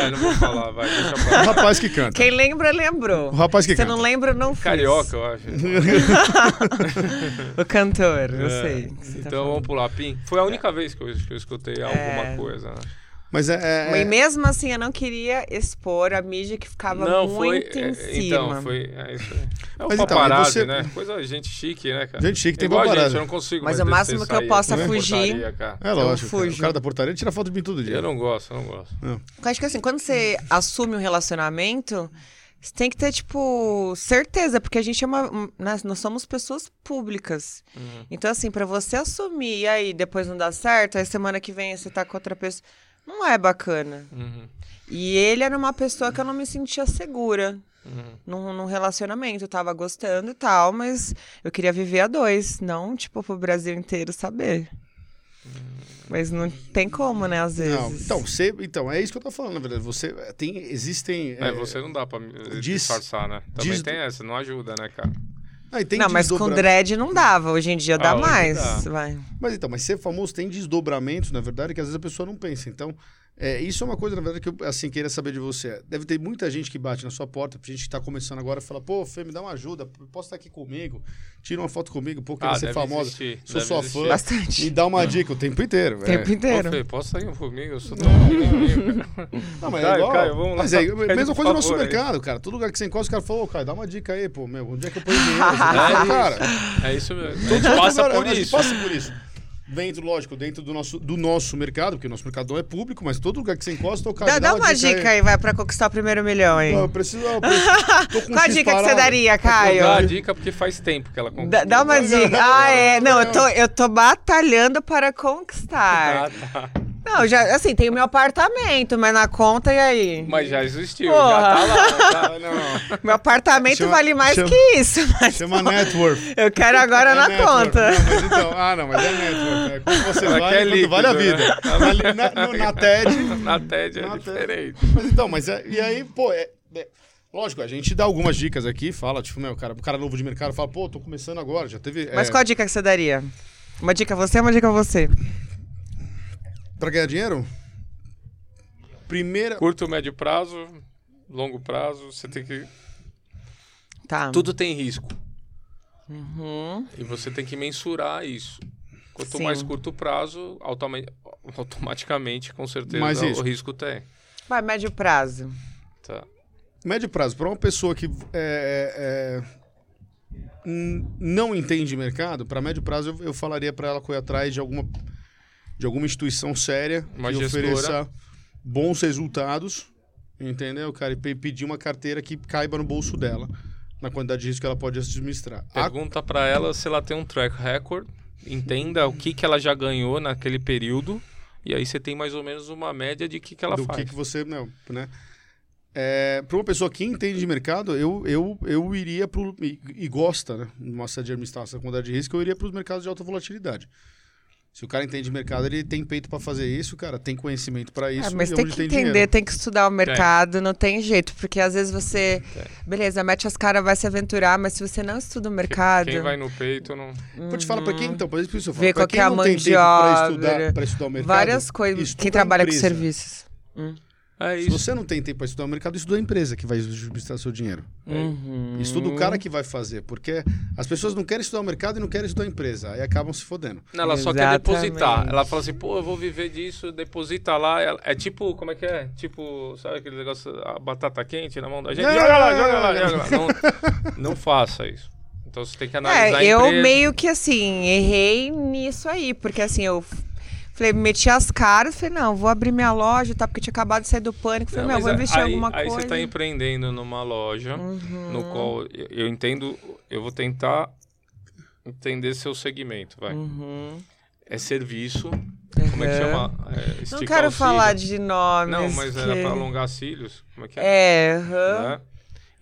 É, não vou falar, vai, deixa O pra lá. rapaz que canta. Quem lembra, lembrou. O rapaz que Você canta. não lembra, não fez. Carioca, eu acho. O cantor, eu É. sei. o que você tá Então vamos pular, Pim. Foi a única vez que eu, que eu escutei alguma É. coisa. né? Mas é. é- E é- mesmo assim, eu não queria expor a mídia que ficava Não, foi. muito em é, cima. Então, foi. É isso aí. É o Mas então, paparazzi, você- né? Coisa de gente chique, né, cara? Gente chique tem Igual a paparazzi. gente, eu não consigo Mas mais o máximo que eu possa dessa fugir- portaria, cara. É lógico. cara. fujo. O cara da portaria tira foto de mim todo dia. Eu não gosto, eu não gosto. Eu acho que assim, quando você assume um relacionamento, você tem que ter, tipo, certeza, porque a gente é uma. um- Nós, nós somos pessoas públicas. Uhum. Então, assim, pra você assumir e aí depois não dá certo, aí semana que vem você tá com outra pessoa. Não é bacana. Uhum. E ele era uma pessoa que eu não me sentia segura. Uhum. Num, num relacionamento, eu tava gostando e tal, mas eu queria viver a dois, não, tipo, pro Brasil inteiro saber. Mas não tem como, né, às vezes. Não, então, você, então, é isso que eu tô falando, na verdade. Você tem, existem... É, você não dá pra disfarçar, né? Também diz- tem essa, não ajuda, né, cara? Ah, tem não, mas com dread não dava. Hoje em dia dá Ah, mais. dá. Vai. Mas então, mas ser famoso tem desdobramentos, na verdade, que às vezes a pessoa não pensa. Então, é, isso é uma coisa, na verdade, que eu, assim, queria saber de você. Deve ter muita gente que bate na sua porta, gente que tá começando agora, fala, pô, Fê, me dá uma ajuda, posso estar aqui comigo, tira uma foto comigo, pô, quero Ah, ser famosa, existir, sou sua existir. fã, Bastante. me dá uma dica o tempo inteiro. O tempo é. inteiro. Ô, Fê, posso sair comigo? Eu sou tão amigo. Não, mas Caio, é igual, Caio, vamos lá. mas é, Pede mesma coisa no nosso favor aí. mercado, cara. Todo lugar que você encosta, o cara falou, ô, Caio, dá uma dica aí, pô, meu, onde é que eu ponho dinheiro? Fala, cara, É isso mesmo. A Todo gente mundo passa agora- por a gente isso. passa por isso. Dentro, lógico, dentro do nosso, do nosso mercado, porque o nosso mercado não é público, mas todo lugar que você encosta, o cara Dá, dá uma dica aí, vai, pra conquistar o primeiro milhão aí. Não, eu preciso, eu preciso- Qual a dica que você parado. daria, Caio? Dá a dica porque faz tempo que ela conquistou. Dá, dá uma dica. Ah, é. Não, eu tô, eu tô batalhando para conquistar. Ah, tá. Não, já, assim, tem o meu apartamento, mas na conta, e aí? Mas já existiu, Porra. já tá lá. Tá, não. Meu apartamento Chama- vale mais chama- que isso, mas Chama network. eu quero agora É na network. conta. Não, mas então, ah, não, mas é network. É quando você é quando líquido, vale a né? vida. Na, na, no- na TED. Na TED é Na TED. diferente. Mas então, mas é, e aí, pô, é, é- lógico, a gente dá algumas dicas aqui, fala, tipo, meu, cara, o cara novo de mercado fala, pô, tô começando agora, já teve. Mas é, qual a dica que você daria? Uma dica a você, uma dica a você. Pra ganhar dinheiro? Primeira. Curto, médio prazo, longo prazo, você tem que. Tá. Tudo tem risco. Uhum. E você tem que mensurar isso. Quanto Sim. mais curto prazo, automa- automaticamente, com certeza, Mais o risco. tem. Vai, médio prazo. Tá. Médio prazo, para uma pessoa que é, é, n- não entende mercado, para médio prazo eu, eu falaria para ela correr atrás de alguma, de alguma instituição séria Uma que gestora. ofereça bons resultados, entendeu, cara? E pe- pedir uma carteira que caiba no bolso dela, na quantidade de risco que ela pode administrar. A- Pergunta pra ela se ela tem um track record, entenda o que, que ela já ganhou naquele período, e aí você tem mais ou menos uma média de que, que ela do faz. que, que você, não, né? É, para uma pessoa que entende de mercado, eu, eu, eu iria pro, e, e gosta, né? Uma de administrar essa quantidade de risco, eu iria para os mercados de alta volatilidade. Se o cara entende de mercado, ele tem peito para fazer isso, cara, tem conhecimento para isso. É, mas e tem onde que dinheiro. entender, tem que estudar o mercado, não tem jeito, porque às vezes você, beleza, mete as caras, vai se aventurar, mas se você não estuda o mercado, Quem vai no peito não. Vou te falar para quem, então, por isso que eu falo, pra qual quem é a não mão tem de tempo para obra, estudar, pra estudar o mercado, várias coisas, estuda quem trabalha com serviços. É Se você não tem tempo para estudar o mercado, estuda a empresa que vai administrar seu dinheiro. Uhum. Estuda o cara que vai fazer, porque as pessoas não querem estudar o mercado e não querem estudar a empresa, aí acabam se fodendo. Não, ela só quer Exatamente. depositar. Ela fala assim, pô, eu vou viver disso, deposita lá. É tipo, como é que é? Tipo, sabe aquele negócio, a batata quente na mão da gente? Não, Joga lá, joga lá, não. joga lá. Não, não faça isso. Então você tem que analisar É, a eu meio que assim, errei nisso aí, porque assim, eu falei, meti as caras, falei, não, vou abrir minha loja, tá? Porque tinha acabado de sair do pânico, falei, Não, meu, vou é- investir aí, em alguma aí coisa. Uhum. você está empreendendo numa loja no qual eu, eu entendo, eu vou tentar entender seu segmento, vai. Uhum. É serviço, como é que Uhum. chama? É, Não quero falar de nomes. Não, mas que... era para alongar cílios, como é que é? É, aham. Né?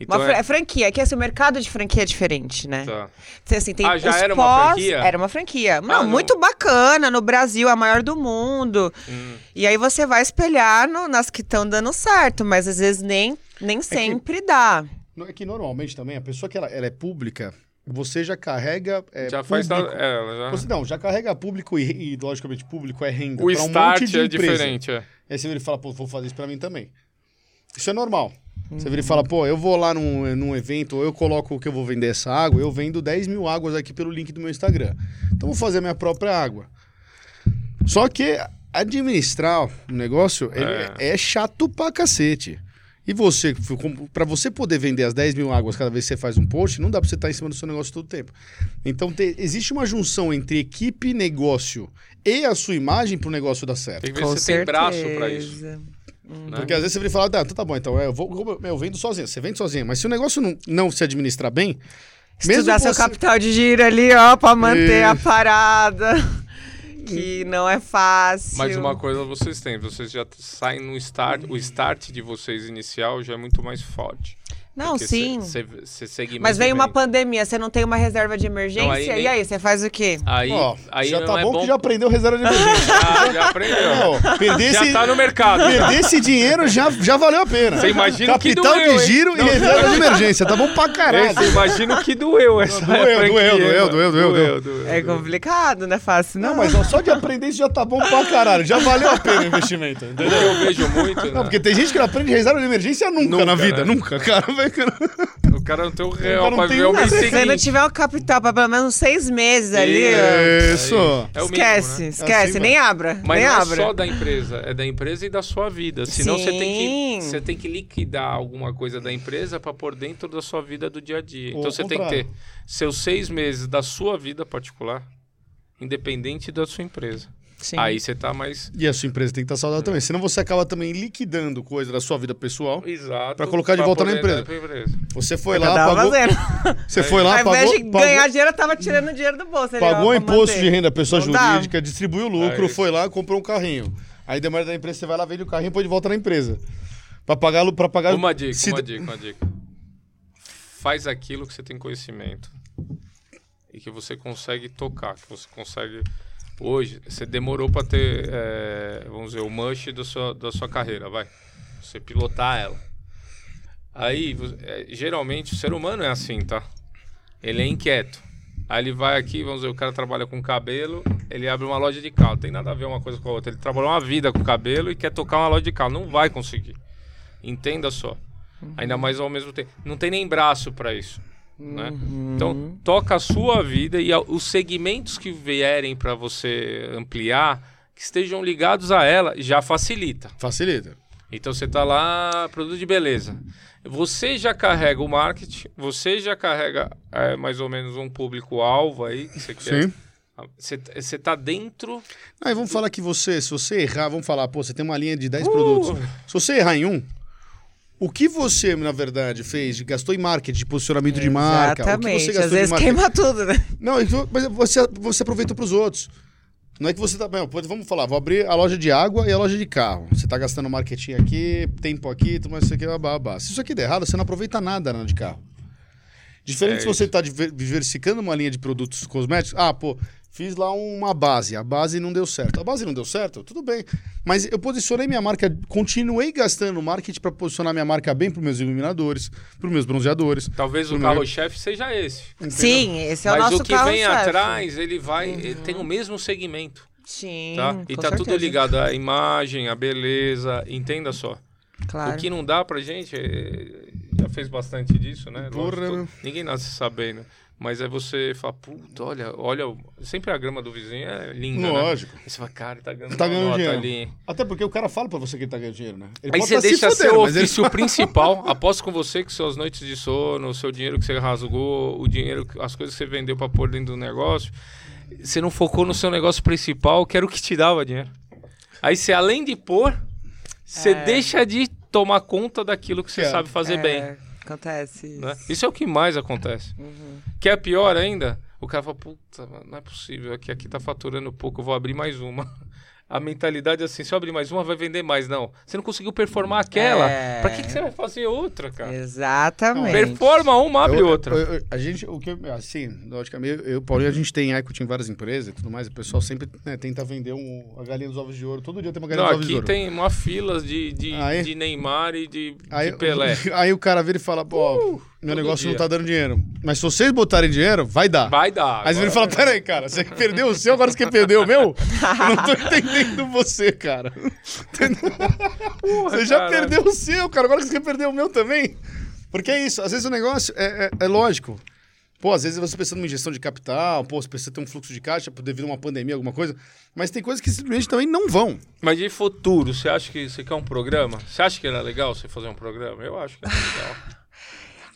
Uma Então fra- é, é franquia, que assim, o mercado de franquia é diferente, né? tá. Então, assim, tem Ah, já os era uma pós- franquia? Era uma franquia. Não, não. muito bacana, no Brasil, a maior do mundo. Hum. E aí você vai espelhar no- nas que estão dando certo, mas às vezes nem, nem sempre dá. Não, É que normalmente também, a pessoa que ela, ela é pública, você já carrega. É, já faz público. é, ela já- Você, não, já carrega público e, e, logicamente, público é renda. o pra um start monte de é empresa. diferente, é. Aí você vira e fala, pô, vou fazer isso pra mim também. Isso é normal. Você vira e fala, pô, eu vou lá num, num evento, ou eu coloco que eu vou vender essa água, eu vendo 10 mil águas aqui pelo link do meu Instagram. Então eu vou fazer a minha própria água. Só que administrar o negócio ele é. é chato pra cacete. E você, para você poder vender as 10 mil águas cada vez que você faz um post, não dá pra você estar em cima do seu negócio todo o tempo. Então te- existe uma junção entre equipe, negócio e a sua imagem pro negócio dar certo. Tem que ver Com se você tem braço pra isso. Né? Porque às vezes você vira e fala, tá, então tá bom, então eu, vou, eu vendo sozinho. Você vende sozinho, mas se o negócio não, não se administrar bem, Estudar seu você- capital de giro ali, ó, pra manter a Isso. parada. Que não é fácil. Mas uma coisa vocês têm, vocês já saem no start, o start de vocês inicial já é muito mais forte. Não, Porque sim. Você você segmenta Mas vem uma pandemia, você não tem uma reserva de emergência, Não, aí e aí, você faz o quê? Aí, Ó, aí já não tá é bom, bom que já aprendeu reserva de emergência. Ah, já aprendeu. Não, perder Já esse, tá no mercado. perder esse dinheiro já, já valeu a pena. Você imagina o que Capital doeu, de hein? giro Não. e reserva de emergência. Tá bom pra caralho. Você imagina o que doeu essa Doeu, doeu, hein, doeu, doeu, doeu, doeu. É complicado, não é fácil, não. Não, mas ó, só de aprender isso já tá bom pra caralho. Já valeu a pena o investimento, entendeu? eu vejo muito, Não, né? porque tem gente que não aprende reserva de emergência nunca, Nunca, na vida. né? Nunca, cara. Vai, cara. o cara não tem o real pra tem ver o mês Se você não tiver um capital pra pelo menos seis meses ali, ó, Isso. É o mínimo, esquece, né? esquece, Assim nem abra, Mas nem não abra. é só da empresa, é da empresa e da sua vida. Senão você tem Sim. que você tem que liquidar alguma coisa da empresa para pôr dentro da sua vida do dia a dia. Ou Então você tem que contrário. ter seus seis meses da sua vida particular, independente da sua empresa. Sim. Aí você tá mais E a sua empresa tem que estar saudável também. Senão você acaba também liquidando coisa da sua vida pessoal. exato Pra colocar de volta na empresa. pra empresa. Você foi É lá, tava pagou. fazendo. Você foi lá, Ao invés pagou. de pagou- ganhar dinheiro, eu tava tirando dinheiro do bolso. ali, ó, Pagou pra imposto manter. de renda, pessoa Não dá. jurídica, distribuiu o lucro, É foi lá, comprou um carrinho. Aí demora da empresa, você vai lá, vende o carrinho e põe de volta na empresa. Pra pagar, pra pagar Uma dica, se- uma dica, uma dica. Faz aquilo que você tem conhecimento e que você consegue tocar, que você consegue. Hoje, você demorou para ter, é, vamos dizer, o mush da sua, da sua carreira, vai. Você pilotar ela. Aí, é, geralmente, o ser humano é assim, tá? Ele é inquieto. Aí ele vai aqui, vamos dizer, o cara trabalha com cabelo, ele abre uma loja de carro. Tem nada a ver uma coisa com a outra. Ele trabalhou uma vida com cabelo e quer tocar uma loja de carro. Não vai conseguir. Entenda só. Ainda mais ao mesmo tempo. Não tem nem braço para isso. Né? Então, toca a sua vida e os segmentos que vierem para você ampliar, que estejam ligados a ela, já facilita. Facilita. Então você tá lá, produto de beleza. Você já carrega o marketing, você já carrega é, mais ou menos um público-alvo aí que você quer. Sim. Você, você tá dentro. Aí vamos falar que você, se você errar, vamos falar, pô, você tem uma linha de Uh! 10 produtos. Se você errar em um, o que você, na verdade, fez, de- gastou em marketing, de posicionamento de marca, o que Exatamente. você Às vezes marketing. queima tudo, né? Não, isso- mas você, você aproveita para os outros. Não é que você tá. Não, vamos falar, vou abrir a loja de água e a loja de carro. Você tá gastando marketing aqui, tempo aqui, tudo mais isso aqui, babá, babá. Se isso aqui der errado, você não aproveita nada na de carro. Diferente É se você tá diver- diversificando uma linha de produtos cosméticos. Ah, pô, fiz lá uma base, a base não deu certo. A base não deu certo? Tudo bem. Mas eu posicionei minha marca, continuei gastando marketing para posicionar minha marca bem para meus iluminadores, para meus bronzeadores. Talvez o Pro meu- carro-chefe seja esse. Sim, esse é o Mas nosso o que vem atrás, ele vai. ele tem o mesmo segmento. Sim, Tá? E com tá tudo ligado à imagem, à beleza. Entenda só. Claro. O que não dá pra gente, é- já fez bastante disso, né? Porra, Lógico, ninguém nasce sabendo. Mas é você falar, puta, olha, olha, sempre a grama do vizinho é linda, né? Lógico. Aí você fala, cara, tá ganhando, Tá ganhando nota dinheiro. ali. Até porque o cara fala para você que ele tá ganhando dinheiro, né? Ele Aí pode você tá se deixa fudendo, seu mas ele- ofício principal, aposto com você que suas noites de sono, o seu dinheiro que você rasgou, o dinheiro, que- as coisas que você vendeu pra pôr dentro do negócio, você não focou no seu negócio principal, que era o que te dava dinheiro. Aí você, além de pôr, você É. deixa de tomar conta daquilo que você É. sabe fazer É, bem. Acontece isso. né? Isso é o que mais acontece. Que é pior ainda, o cara fala, puta, não é possível, aqui, aqui tá faturando pouco, eu vou abrir mais uma. A mentalidade é assim, se eu abrir mais uma, vai vender mais. Não, você não conseguiu performar aquela. É. Pra que, que você vai fazer outra, cara? Exatamente. Performa uma, abre Eu- outra. eu- eu- a gente, o que eu- assim, logicamente, eu, eu, Paulinho, a gente tem equity em várias empresas e tudo mais, o pessoal sempre né, tenta vender um, a galinha dos ovos de ouro. Todo dia tem uma galinha Não, dos ovos de aqui ouro. tem uma fila de, de, Aí- de Neymar e de, Aí, de Pelé. aí o cara vira e fala, pô, meu negócio não dia. tá dando dinheiro. Mas se vocês botarem dinheiro, vai dar. Vai dar. Aí você vira e fala, peraí, cara, você perdeu o seu, agora você quer perder o meu? Eu não tô entendendo você, cara. Entendeu? Você já caralho. perdeu o seu, cara, agora você quer perder o meu também? Porque é isso, às vezes o negócio é, é- é lógico. Pô, às vezes você precisa de uma injeção de capital, pô, você precisa ter um fluxo de caixa devido a uma pandemia, alguma coisa. Mas tem coisas que simplesmente também não vão. Mas de futuro, você acha que você quer um programa? Você acha que era legal você fazer um programa? Eu acho que é legal.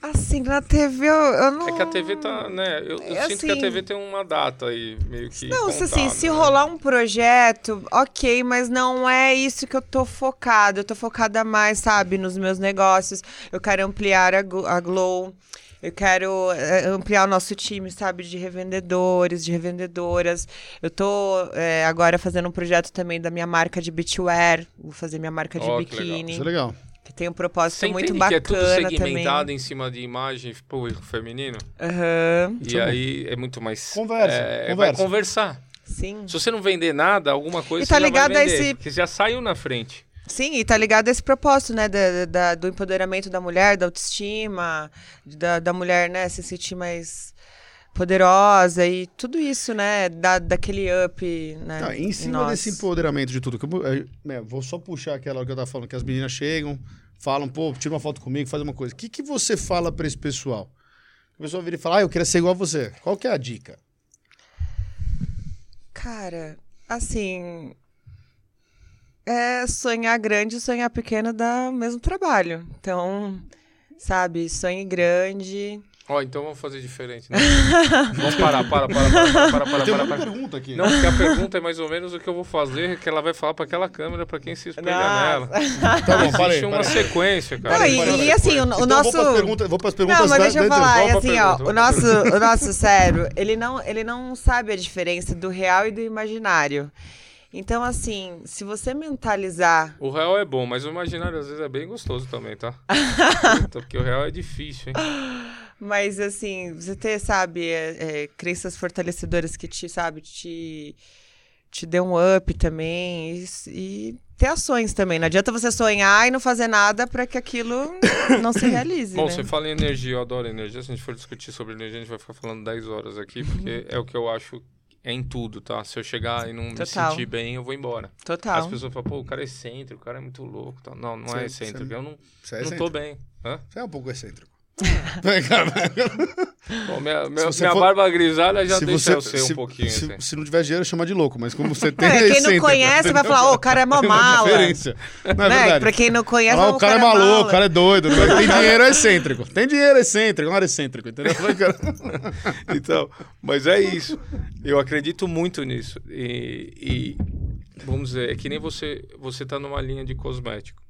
Assim, na TV eu, eu não. É que a TV tá, né? Eu, eu É sinto que a assim- TV tem uma data aí, meio que. Não, se, assim, contada, se né? rolar um projeto, ok, mas não é isso que eu tô focada. Eu tô focada mais, sabe, nos meus negócios. Eu quero ampliar a, a Glow. Eu quero eh, ampliar o nosso time, sabe, de revendedores, de revendedoras. Eu tô eh, agora fazendo um projeto também da minha marca de beachwear. Vou fazer minha marca de legal. biquíni. Isso é legal. Que tem um propósito Você muito entende que é tudo bacana segmentado também. em cima de imagem público feminino? Aham, E aí é muito mais. Conversa, é, Vai conversa. conversar. sim. Se você não vender nada, alguma coisa E tá você já ligado a vai vender, esse- porque já saiu na frente. Sim, e tá ligado a esse propósito, né? Da, da- do empoderamento da mulher, da autoestima, da, da mulher, né, se sentir mais poderosa e tudo isso, né? Da, daquele up, né? Tá, em cima nós. desse empoderamento de tudo, que eu, é, é, vou só puxar aquela hora que eu tava falando, que as meninas chegam, falam, pô, tira uma foto comigo, faz uma coisa. O que, que você fala pra esse pessoal? O pessoal vira e fala, ah, eu queria ser igual a você. Qual que é a dica? Cara, assim. É sonhar grande e sonhar pequeno dá o mesmo trabalho. Então, sabe, sonhe grande. Ó, então vamos fazer diferente. Né? vamos parar, para, para, para, para, para, para, Tem para, uma para. pergunta aqui. Não, porque a pergunta é mais ou menos o que eu vou fazer, que ela vai falar pra aquela câmera, pra quem se espelha nela. Tá bom, para Existe uma para sequência, cara. Não, e, uma e assim, o, o Então, nosso. vou para as perguntas, vou pras perguntas Não, mas da- deixa eu falar, é assim, ó, o nosso, o nosso cérebro, ele não, ele não sabe a diferença do real e do imaginário. Então, assim, se você mentalizar O real é bom, mas o imaginário às vezes é bem gostoso também, tá? Puta, porque o real é difícil, hein? Mas assim, você ter, sabe, é, é, crenças fortalecedoras que te, sabe, te, te dê um up também. E, e ter ações também. Não adianta você sonhar e não fazer nada para que aquilo não se realize. Bom, né? você fala em energia, eu adoro energia. Se a gente for discutir sobre energia, a gente vai ficar falando 10 horas aqui, porque é o que eu acho é em tudo, tá? Se eu chegar e não me Total. sentir bem, eu vou embora. Total. As pessoas falam, pô, o cara é excêntrico, o cara é muito louco. Tal. Não, não Você- é excêntrico. você- Eu não, Você é não tô excêntrico. bem. Hã? Você é um pouco excêntrico. Bom, minha minha, minha for- barba grisalha já se deixa você, eu ser se, um pouquinho se, assim. se não tiver dinheiro, chama de louco, mas como você tem. É, é quem não conhece vai entendeu? falar, ô, o cara é mó mala. Não é né? verdade? Pra quem não conhece, Ah, "Ô, o cara é maluco, mala." o cara é doido. Tem dinheiro, é excêntrico. Tem dinheiro, é excêntrico. Não era excêntrico, entendeu? Então, mas é isso. Eu acredito muito nisso. E, e, vamos dizer, é que nem você, você tá numa linha de cosmético.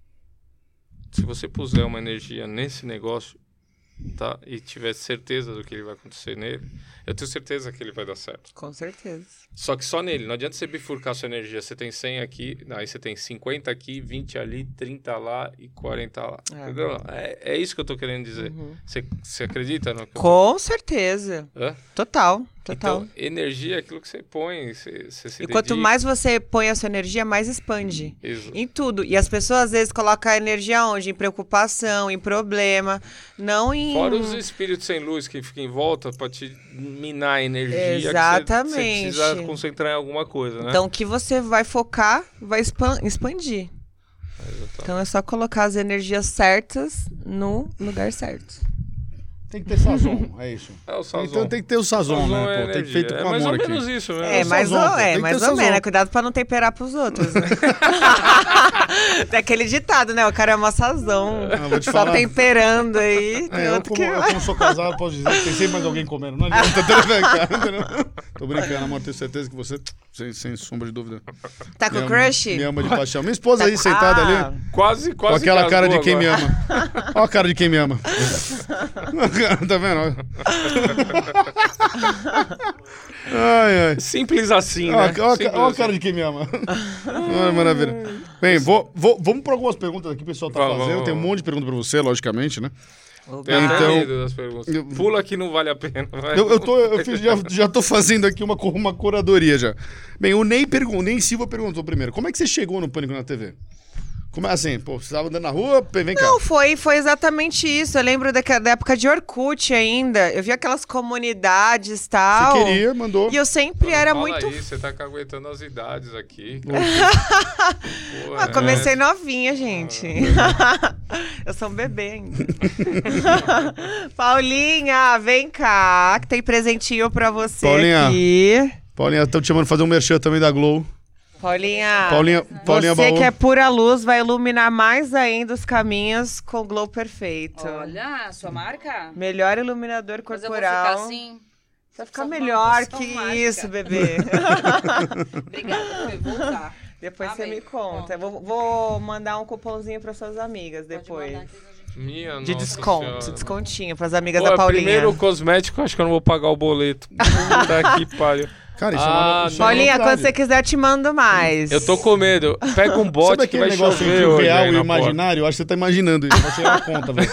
Se você puser uma energia nesse negócio, tá? E tiver certeza do que vai acontecer nele, eu tenho certeza que ele vai dar certo. Com certeza. Só que só nele. Não adianta você bifurcar sua energia. Você tem 100 aqui, aí você tem 50 aqui, 20 ali, 30 lá e 40 lá. É. Entendeu? É, é isso que eu tô querendo dizer. Você, você acredita no que eu tô... Com certeza. Hã? Total, total. Então, energia é aquilo que você põe, você, você se e quanto dedica. mais você põe a sua energia, mais expande. Isso. Em tudo. E as pessoas às vezes colocam a energia onde? Em preocupação, em problema, não em. Fora os espíritos sem luz que ficam em volta pra te minar a energia. que você- Exatamente. Você, precisa concentrar em alguma coisa, né? Então, o que você vai focar vai expan- expandir. Então, é só colocar as energias certas no lugar certo. Tem que ter sazon, é isso. É o sazon. Então tem que ter o sazon, Sazon né? é Pô, tem que feito É com mais ou amor aqui. menos isso, né? É, o mais sazon, ou, é, mais ou sazon. menos. Cuidado pra não temperar pros outros. Né? Tem aquele ditado, né? O cara é uma sazão. Ah, vou te Só falar. temperando aí. Tem É, eu, como, que... eu, como sou casado, posso dizer que tem sempre mais alguém comendo. Não adianta, tá cara? Entendeu? Tô brincando, amor. Tenho certeza que você, sem, sem sombra de dúvida, Tá com me crush? Me ama de paixão. Minha esposa Tá aí, com- sentada Ah, ali, Quase, com quase aquela cara de quem me ama. Olha a cara de quem me ama. tá vendo? Ai, ai. Simples assim, né? Olha, olha a assim. cara de quem me ama. Ai, maravilha. Bem, vou, vou- vamos para algumas perguntas aqui que o pessoal tá Vamos, fazendo. vamos, Tem um monte de perguntas para você, logicamente, né? Até Então- medo das perguntas. Eu- Pula que não vale a pena. Eu, eu, tô, eu fiz- já, já tô fazendo aqui uma, uma curadoria já. Bem, o Ney, pergun Ney Silva perguntou primeiro: como é que você chegou no Pânico na TV? Como é assim? Pô, você tava andando na rua, vem cá. Não, foi, foi exatamente isso. Eu lembro daquela- da época de Orkut ainda. Eu vi aquelas comunidades e tal. Você queria, mandou. E eu sempre era Fala muito. Aí, você tá aguentando as idades aqui. Pô, Ah, é. comecei novinha, gente. eu sou um bebê ainda. Paulinha, vem cá, que tem presentinho pra você Paulinha. aqui. Paulinha, estão te chamando pra fazer um merchan também da Glow. Paulinha, Paulinha, Paulinha você Baú. que é pura luz vai iluminar mais ainda os caminhos com o Glow Perfeito. Olha, sua marca? Melhor iluminador Mas eu vou corporal. ficar assim. Vai ficar melhor que mágica. isso, bebê. Obrigada, foi voltar. Depois você me conta. Eu Vou, vou mandar um cupomzinho para suas amigas depois. Minha De nossa desconto, senhora. descontinho pras amigas Pô, da Paulinha. primeiro cosmético, acho que eu não vou pagar o boleto. Puta que pariu. Cara, isso é Ah, é uma Paulinha, novidade. quando você quiser, eu te mando mais. Eu tô com medo. Pega um bote Sabe que vai negócio chover entre o real e o imaginário? Eu acho que você tá imaginando isso. Vai chegar a conta, velho.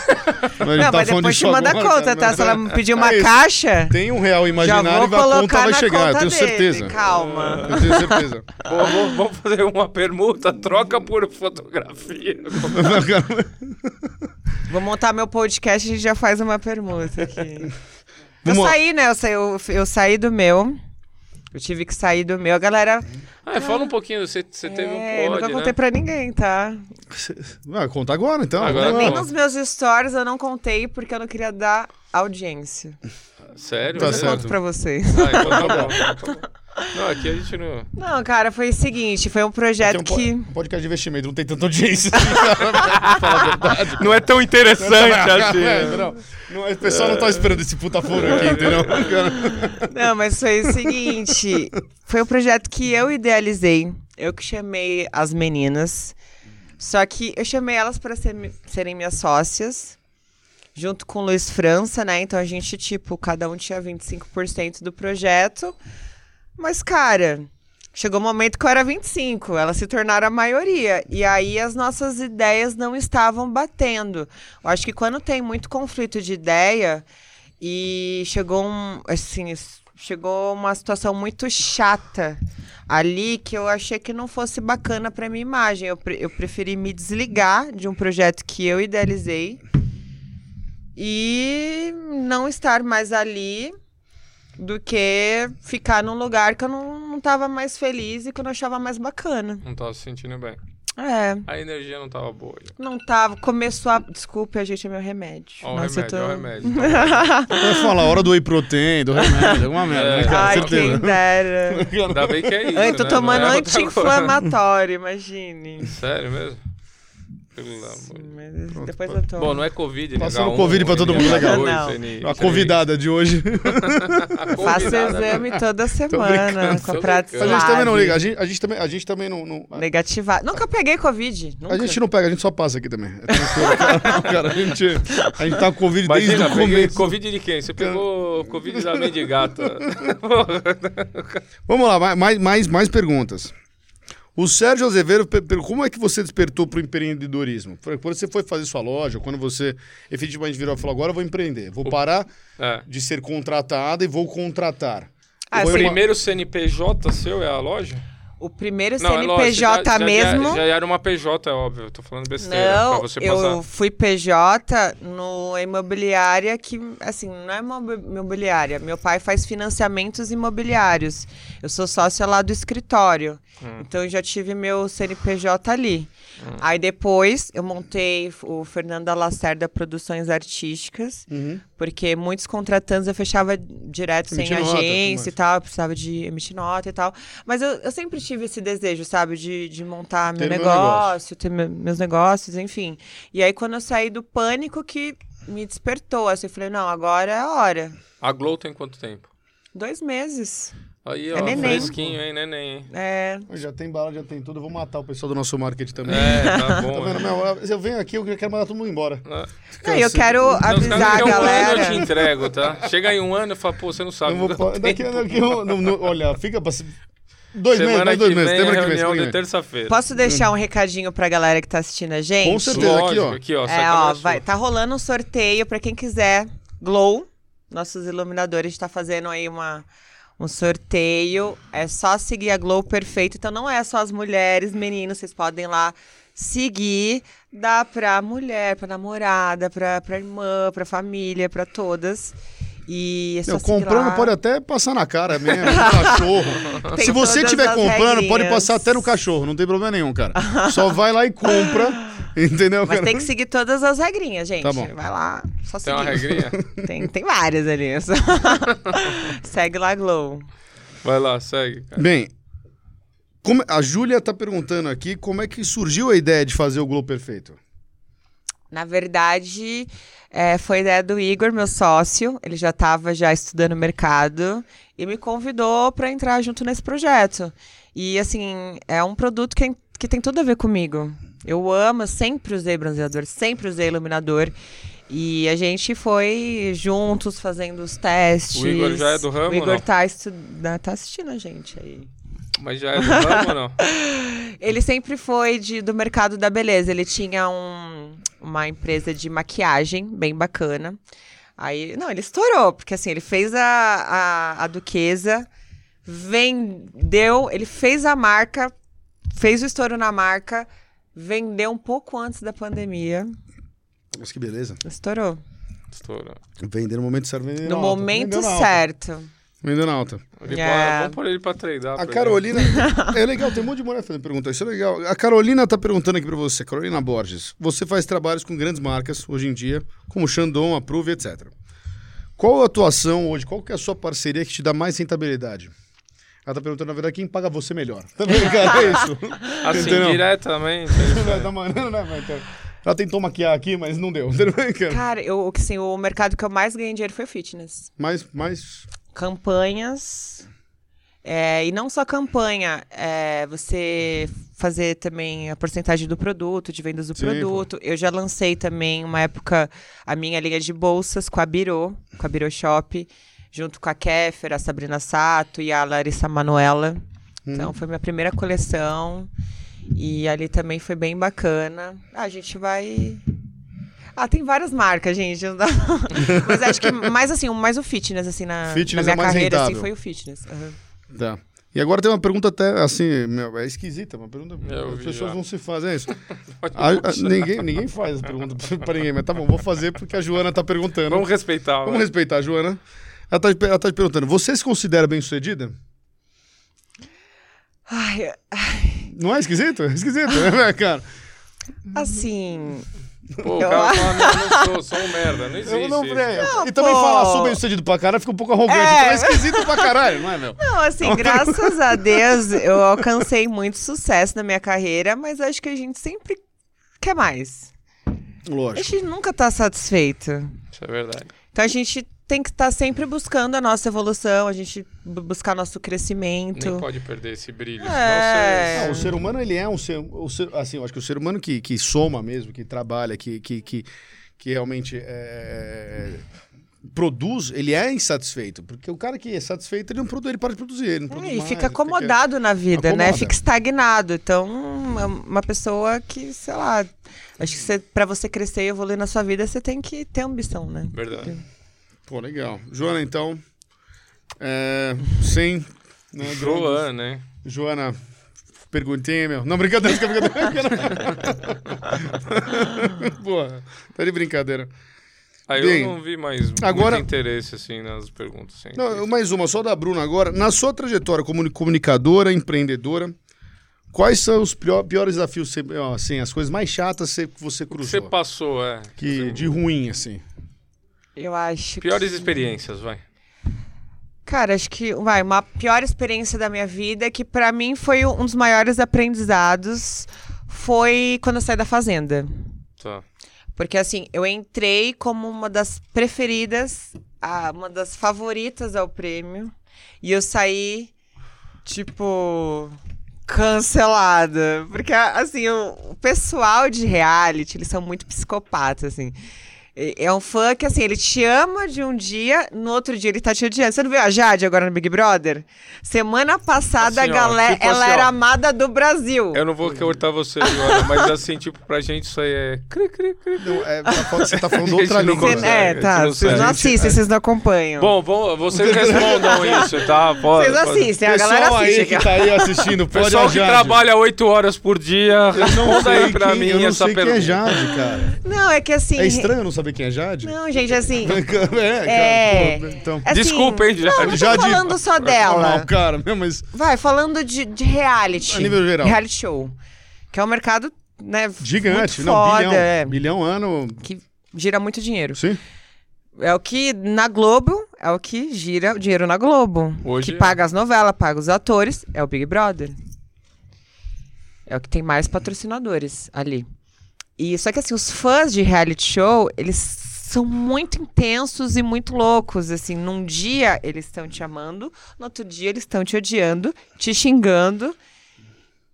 Não, tá mas depois te manda a conta, tá? Se ela me pedir uma É caixa, Tem um real imaginário e a conta vai chegar, eu conta tenho dele. certeza. Calma. Eu tenho certeza. Pô, vamos, fazer uma permuta, troca por fotografia. Vou montar meu podcast e a gente já faz uma permuta aqui. Eu saí, né? Eu saí, eu, eu saí do meu. Eu tive que sair do meu. A galera. Ah, fala um pouquinho, você, você teve é, um nunca pod, contei né? pra ninguém, tá? Vai, conta agora, então. Agora Nem nos meus stories eu não contei porque eu não queria dar audiência. Sério? Tá né? Eu certo. conto pra vocês. Ah, então tá bom, tá bom. Não, aqui a gente não... Não, cara, foi o seguinte: foi um projeto um, que. po- podcast de investimento, não tem tanta audiência assim. Não é tão interessante assim. É, não, não, o pessoal não tá esperando esse puta furo aqui, entendeu? Não, mas foi o seguinte: foi um projeto que eu idealizei. Eu que chamei as meninas. Só que eu chamei elas para serem minhas sócias. Junto com o Luiz França, né? Então a gente, tipo, cada um tinha 25% do projeto. Mas, cara, chegou um momento que eu era 25, elas se tornaram a maioria. E aí as nossas ideias não estavam batendo. Eu acho que quando tem muito conflito de ideia e chegou um, assim, chegou uma situação muito chata ali que eu achei que não fosse bacana para minha imagem. Eu, pre- eu preferi me desligar de um projeto que eu idealizei e não estar mais ali do que ficar num lugar que eu não, não tava mais feliz e que eu não achava mais bacana. Não tava se sentindo bem. É, A energia não tava boa. não tava. Começou a. Desculpe, a gente é meu remédio. Ó Nossa, remédio, eu ó tô... remédio. Tá eu falar a hora do whey protein, do remédio, alguma merda, né, cara? Ai, Certeza. quem dera. Ainda bem que é isso, Eu tô né? tomando é anti-inflamatório, imagine. Sério mesmo? Pelo amor. Mas depois eu tomo. Bom, não é Covid, Passando H1, Covid pra todo mundo, legal. Não. A convidada de hoje. A Faço convidada, exame né? toda semana com a tô brincando. A gente também não liga, a gente, a gente também, a gente também não. não- a, Negativado. Nunca peguei Covid. Nunca. a gente não pega, a gente só passa aqui também. É tranquilo, cara, a, gente, a gente tá com Covid desde Imagina, o peguei começo. Covid de quem? Você pegou Covid da mendigata. Vamos lá, mais, mais, mais perguntas. O Sérgio Azevedo, como é que você despertou para o empreendedorismo? Quando você foi fazer sua loja, quando você efetivamente virou e falou, agora eu vou empreender, vou parar É. de ser contratada e vou contratar. Ah, Foi O uma- primeiro CNPJ seu é a loja? O primeiro Não, é CNPJ lógico, já- mesmo. Já, já era uma PJ, é óbvio. Eu tô falando besteira. pra Não, você eu passar. fui PJ no imobiliária que, assim, não é imobi- imobiliária. Meu pai faz financiamentos imobiliários. Eu sou sócia lá do escritório. Hum. Então eu já tive meu CNPJ ali. Aí depois eu montei o Fernanda Lacerda Produções Artísticas, Uhum. Porque muitos contratantes eu fechava direto Emitir sem nota, agência e tal, eu precisava de emitir nota e tal. Mas eu, eu sempre tive esse desejo, sabe, de, de montar meu Ter meu negócio, ter me- meus negócios, enfim. E aí quando eu saí do pânico que me despertou, assim, eu falei, não, agora é a hora. A Glow tem quanto tempo? Dois meses. Aí, É ó, neném. fresquinho, hein, neném. É, Já tem bala, já tem tudo, eu vou matar o pessoal do nosso marketing também. É, tá Tá bom. vendo? né? Meu, eu venho aqui, eu quero mandar todo mundo embora. Ah, Não, eu quero não, avisar a daqui a um ano galera. eu te entrego, tá? Chega em um ano e fala, pô, você não sabe. Eu vou, não pa- daqui, daqui, não- olha, fica pra. Dois meses, Semana mais dois meses. vem, Lembra é que vem? reunião semana de que vem. terça-feira. Posso deixar um recadinho pra galera que tá assistindo a gente? Com certeza. aqui, ó. Lógico, aqui, ó. É, ó, é vai, tá rolando um sorteio pra quem quiser. Glow, nossos iluminadores, tá fazendo aí uma, um sorteio. É só seguir a Glow Perfeito. Então não é só as mulheres, meninos, vocês podem lá seguir. Dá pra mulher, pra namorada, pra, pra irmã, pra família, pra todas. E comprando lá. pode até passar na cara mesmo, no cachorro. Tem Se você estiver comprando, pode regrinhas. passar até no cachorro, não tem problema nenhum, cara. Só vai lá e compra, entendeu, Mas cara? tem que seguir todas as regrinhas, gente. Tá bom. Vai lá, só Tem seguir. uma regrinha? Tem, tem várias ali. Segue lá, Glow. Vai lá, segue. cara. Bem, como- a Júlia tá perguntando aqui como é que surgiu a ideia de fazer o Globo Perfeito. Na verdade, é, foi ideia do Igor, meu sócio. Ele já estava já estudando mercado e me convidou para entrar junto nesse projeto. E assim, é um produto que, que tem tudo a ver comigo. Eu amo, sempre usei bronzeador, sempre usei iluminador. E a gente foi juntos fazendo os testes. O Igor já é do ramo O Igor tá, estu... né, tá assistindo a gente aí. Mas já é do ramo ou não? Ele sempre foi de, do mercado da beleza. Ele tinha um- uma empresa de maquiagem bem bacana. Aí, não, ele estourou, porque assim, ele fez a, a, a Duquesa, vendeu, ele fez a marca, fez o estouro na marca, vendeu um pouco antes da pandemia, Mas que beleza. estourou. Estourou. Vender no momento certo. No alta. momento certo. Vendendo alta. Ele É. pode- Vamos pôr ele pra treinar. A. Carolina. é legal, tem um monte de mulher fazendo pergunta. Isso é legal. A Carolina tá perguntando aqui pra você, Carolina Borges. Você faz trabalhos com grandes marcas hoje em dia, como Shandong, Approve, etc. Qual a atuação hoje? Qual que é a sua parceria que te dá mais rentabilidade? Ela tá perguntando, na verdade, quem paga você melhor. Tá vendo, cara? É isso. Assim, Entendeu? diretamente. Da maneira, né, vai, então. Ela tentou maquiar aqui, mas não deu. Cara? Cara, eu, assim, o mercado que eu mais ganhei dinheiro foi o fitness. Mais, mais. Campanhas. é, e não só campanha, é, você fazer também a porcentagem do produto, de vendas do Sim, produto. Eu já lancei também, uma época, a minha linha de bolsas com a Biro, com a Biro Shop, junto com a Kéfer, a Sabrina Sato e a Larissa Manuela. Então, foi minha primeira coleção. E ali também foi bem bacana. Ah, a gente vai. Ah, tem várias marcas, gente. Mas acho que mais assim, mais o fitness, assim, na, Fitness na é minha mais carreira, assim, rentável. foi o fitness. Aham. Tá. E agora tem uma pergunta até, assim, meu, é esquisita, uma pergunta. Eu As pessoas já. não se fazem isso. Pode A- a- ninguém, ninguém faz essa pergunta pra ninguém, mas tá bom, vou fazer porque a Joana tá perguntando. Vamos respeitar. Vamos vai. respeitar a Joana. Ela tá, ela tá te perguntando, você se considera bem sucedida? Ai, Não é esquisito? É esquisito, né, cara? assim. Pô, o Eu- cara fala, não, não sou, sou um merda. Não existe Eu não. Não, E também pô. falar sou bem sucedido pra caralho fica um pouco arrogante. É. Então é esquisito pra caralho, não é, meu? Não, assim, graças a Deus, eu alcancei muito sucesso na minha carreira, mas acho que a gente sempre quer mais. A Lógico. gente nunca tá satisfeito. Isso é verdade. Então a gente tem que estar sempre buscando a nossa evolução, a gente bu- buscar nosso crescimento. Nem pode perder esse brilho. É. Não, o ser humano, ele é um ser, o ser- Assim, eu acho que o ser humano que, que soma mesmo, que trabalha, que, que, que, que realmente é, produz, ele é insatisfeito. Porque o cara que é satisfeito, ele não produz, ele para de produzir. Ele não É, produz e mais, fica acomodado na vida, né? Acomoda. Fica estagnado. Então, é uma pessoa que, sei lá, acho que você, pra você crescer e evoluir na sua vida, você tem que ter ambição, né? Verdade. Pô, legal. Joana, então. É, sem. Né, Joana, né? Joana, perguntinha, meu. Não, brincadeira, fica brincadeira. Porra, tá de brincadeira. Aí Bem, eu não vi mais agora- muito interesse, assim, nas perguntas. Assim, Não, mais uma, só da Bruna agora. Na sua trajetória como comunicadora, empreendedora, quais são os pior- piores desafios, assim, as coisas mais chatas que você O que cruzou? você passou, é. Que, de ruim, assim. Eu acho Piores que... experiências, vai. Cara, acho que vai, uma pior experiência da minha vida, que pra mim foi um dos maiores aprendizados, foi quando eu saí da fazenda. Tá. Porque assim, eu entrei como uma das preferidas, a- uma das favoritas ao prêmio, e eu saí, tipo, cancelada. Porque, assim, o, o pessoal de reality, eles são muito psicopatas, assim. É é um fã que, assim, ele te ama de um dia, no outro dia ele tá te odiando. Você não viu a Jade agora no Big Brother? Semana passada, Assim, a galera, tipo ela assim, era ó. amada do Brasil. Eu não vou cortar você, Joana, mas assim, tipo, pra gente isso aí é. Cri, cri, cri. Não, é, você tá falando outra língua. consegue. né? É, tá. não Vocês sabe. não assistem, vocês não acompanham. Bom, vão, vocês respondam isso, tá? Pode, Vocês pode. assistem, a galera Pessoal assiste. aí que tá aí assistindo, pode Pessoal que trabalha 8 horas por dia, Eu não responda sei aí pra quem, mim eu não essa sei quem pergunta. é Jade, cara. Não, é que assim. É estranho não saber quem é Jade? Não, gente, assim. é, cara. É. pô, Então, assim, Desculpa, hein, Não, Jade. não tô Jade- falando só Não, dela. cara, meu, mas Vai, falando de, de reality. A nível geral. Reality show. Que é um mercado, né? gigante. muito Não, foda, bilhão. é, Bilhão ano. que gira muito dinheiro. Sim. É o que na Globo, é o que gira o dinheiro na Globo. Hoje que é. paga as novelas, paga os atores, é o Big Brother. É o que tem mais patrocinadores ali. E só que assim, os fãs de reality show, eles são muito intensos e muito loucos, assim, num dia eles estão te amando, no outro dia eles estão te odiando, te xingando.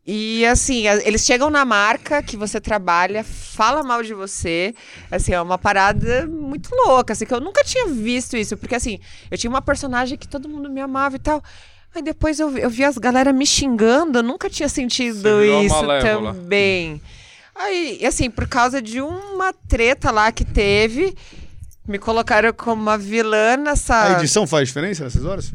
E assim, eles chegam na marca que você trabalha, fala mal de você. Assim, é uma parada muito louca, assim, que eu nunca tinha visto isso. Porque assim, eu tinha uma personagem que todo mundo me amava e tal. Aí depois eu, vi- eu vi as galera me xingando, eu nunca tinha sentido isso também. Aí, e assim, por causa de uma treta lá que teve, me colocaram como uma vilã nessa. A edição faz diferença nessas horas?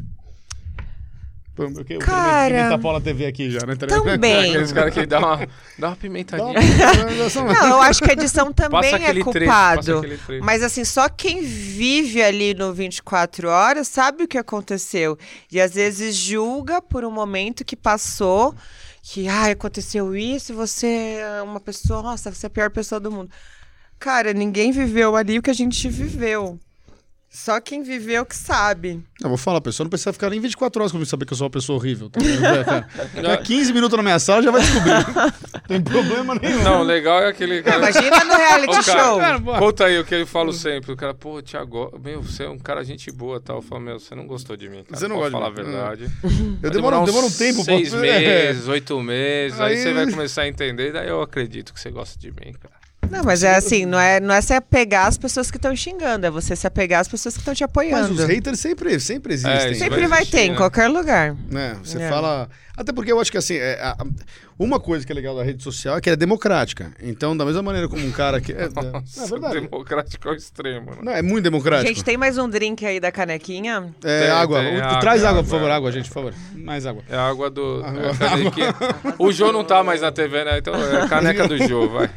Porque o Cara, Pimenta Paula TV aqui já, né? Tá? Também. Aqueles caras que dá uma, dá uma pimentadinha. Não, eu acho que a edição também Passa é culpado. trecho. Mas assim, só quem vive ali no 24 horas sabe o que aconteceu. E às vezes julga por um momento que passou, que ah, aconteceu isso, você é uma pessoa, nossa, você é a pior pessoa do mundo. Cara, ninguém viveu ali o que a gente viveu. Só quem viveu que sabe. Não, vou falar, a pessoa não precisa ficar nem 24 horas comigo saber que eu sou uma pessoa horrível. Tá? É, cara. Ficar 15 minutos na minha sala já vai descobrir. Não tem problema nenhum. Não, o legal é aquele cara. Imagina no reality Ô, cara, show. Cara. Conta aí o que eu falo sempre. O cara, pô, Tiago, meu, você é um cara gente boa tal. Eu falo, meu, você não gostou de mim, cara. Você não gosta de falar a verdade. Eu Vai demoro, demoro um tempo. Seis pra- meses, oito meses. Aí... Aí- você vai começar a entender. Daí eu acredito que você gosta de mim, cara. Não, mas é assim, não é, não é se apegar às pessoas que estão xingando, é você se apegar às pessoas que estão te Mas apoiando. os haters sempre, sempre existem. É, Sempre vai vai existir, ter, em né? qualquer lugar. né? Você É. fala. Até porque eu acho que assim, é, a- uma coisa que é legal da rede social é que ela é democrática. Então, da mesma maneira como um cara que. É, é, Nossa, é verdade. democrático ao extremo, né? Não, é muito democrático. Gente, tem mais um drink aí da canequinha? É, Tem, água. tem O- água, Traz água, água, por favor, água. água, gente, por favor. Mais água. É água do. Água- é a canequinha. O Jô não tá mais na TV, né? Então é a caneca do Jô, vai.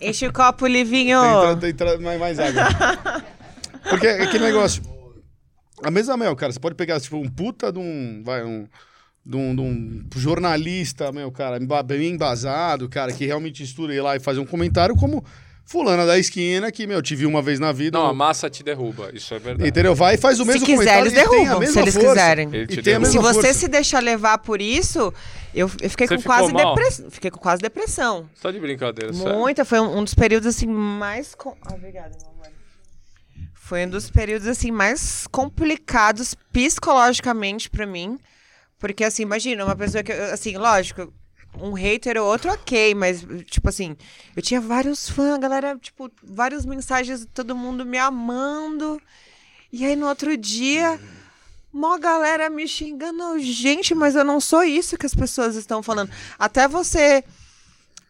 Enche o copo, Livinho. Tem, tem, tem, mais, mais água. Porque é aquele negócio. A mesa mel, cara, você pode pegar, tipo, um puta de um. Vai, um. De um, de um jornalista, meu, cara, bem embasado, cara, que realmente estuda ir lá e fazer um comentário como fulana da esquina, que, meu, te viu uma vez na vida. Não, a massa te derruba. Isso é verdade. Entendeu? Vai e faz o Se mesmo quiser, comentário eles derrubam, se eles força. quiserem. Ele E tem a. Se você força. se deixar levar por isso, eu, eu fiquei Você com quase depressão. Fiquei com quase depressão. Só de brincadeira, sério. Muita, foi um, um dos períodos assim mais. Com... Ah, obrigada, meu amor. Foi um dos períodos assim mais complicados psicologicamente pra mim. Porque assim, imagina, uma pessoa que. Assim, lógico, um hater ou outro, ok, mas, tipo assim, eu tinha vários fãs, galera, tipo, várias mensagens, todo mundo me amando. E aí no outro dia, mó galera me xingando. Gente, mas eu não sou isso que as pessoas estão falando. Até você,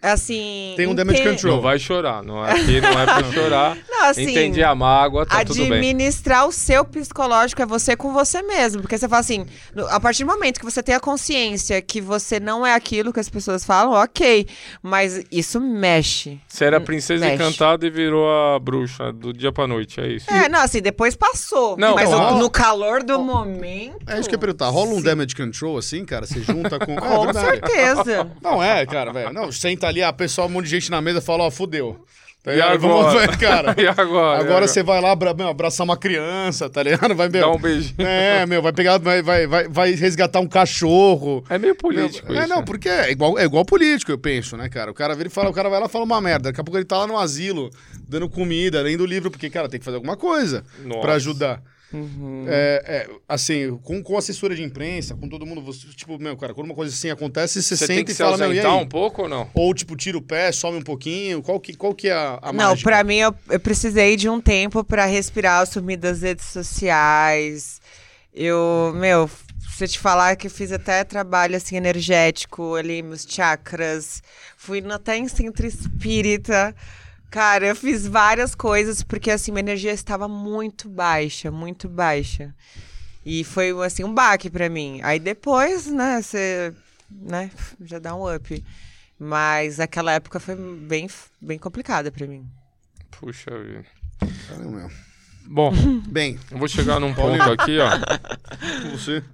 assim. Tem um damage ente- control. Não vai chorar. Não é, aqui não é pra chorar. Não, assim, Entendi a mágoa, tá tudo bem. Administrar o seu psicológico é você com você mesmo. Porque você fala assim, no- a partir do momento que você tem a consciência que você não é aquilo que as pessoas falam, ok. Mas isso mexe. Você era a princesa Mexe. encantada e virou a bruxa do dia pra noite, é isso. É, não, assim, depois passou. Não, mas o- no calor do momento. É isso que eu ia perguntar. Rola um damage control assim, cara? Você junta com. É Com verdade. certeza. Não é, cara, velho. Não, senta ali, a pessoa, um monte de gente na mesa fala, ó, fudeu. Tá E agora? Vamos cara. E agora? Agora você vai lá abra- meu, abraçar uma criança, tá ligado? Vai, meu. Dá um beijinho. É, meu, vai pegar, vai, vai, vai, resgatar um cachorro. É meio político é, isso. não, né? porque é igual, é igual político, eu penso, né, cara? O cara vira e fala, o cara vai lá e fala uma merda. Daqui a pouco ele tá lá no asilo, dando comida, lendo livro, porque, cara, tem que fazer alguma coisa Nossa. pra ajudar. Uhum. É, é, assim, com, com assessora de imprensa, com todo mundo, você, tipo, meu, cara, quando uma coisa assim acontece, você, Você senta tem que e se fala, meu, e aí? um pouco ou não? Ou, tipo, tira o pé, some um pouquinho, qual que, qual que é a, a Não, mágica? pra mim eu, eu precisei de um tempo pra respirar, sumir das redes sociais. Eu, meu, se eu te falar que eu fiz até trabalho assim energético ali, meus chakras, fui até em centro espírita. Cara, eu fiz várias coisas porque assim, minha energia estava muito baixa, muito baixa. E foi assim um baque pra mim. Aí depois, né, você, né, já dá um up. Mas aquela época foi bem, bem complicada pra mim. Puxa vida. Caramba, meu. Bom, Bem, eu vou chegar num ponto aqui, ó. você.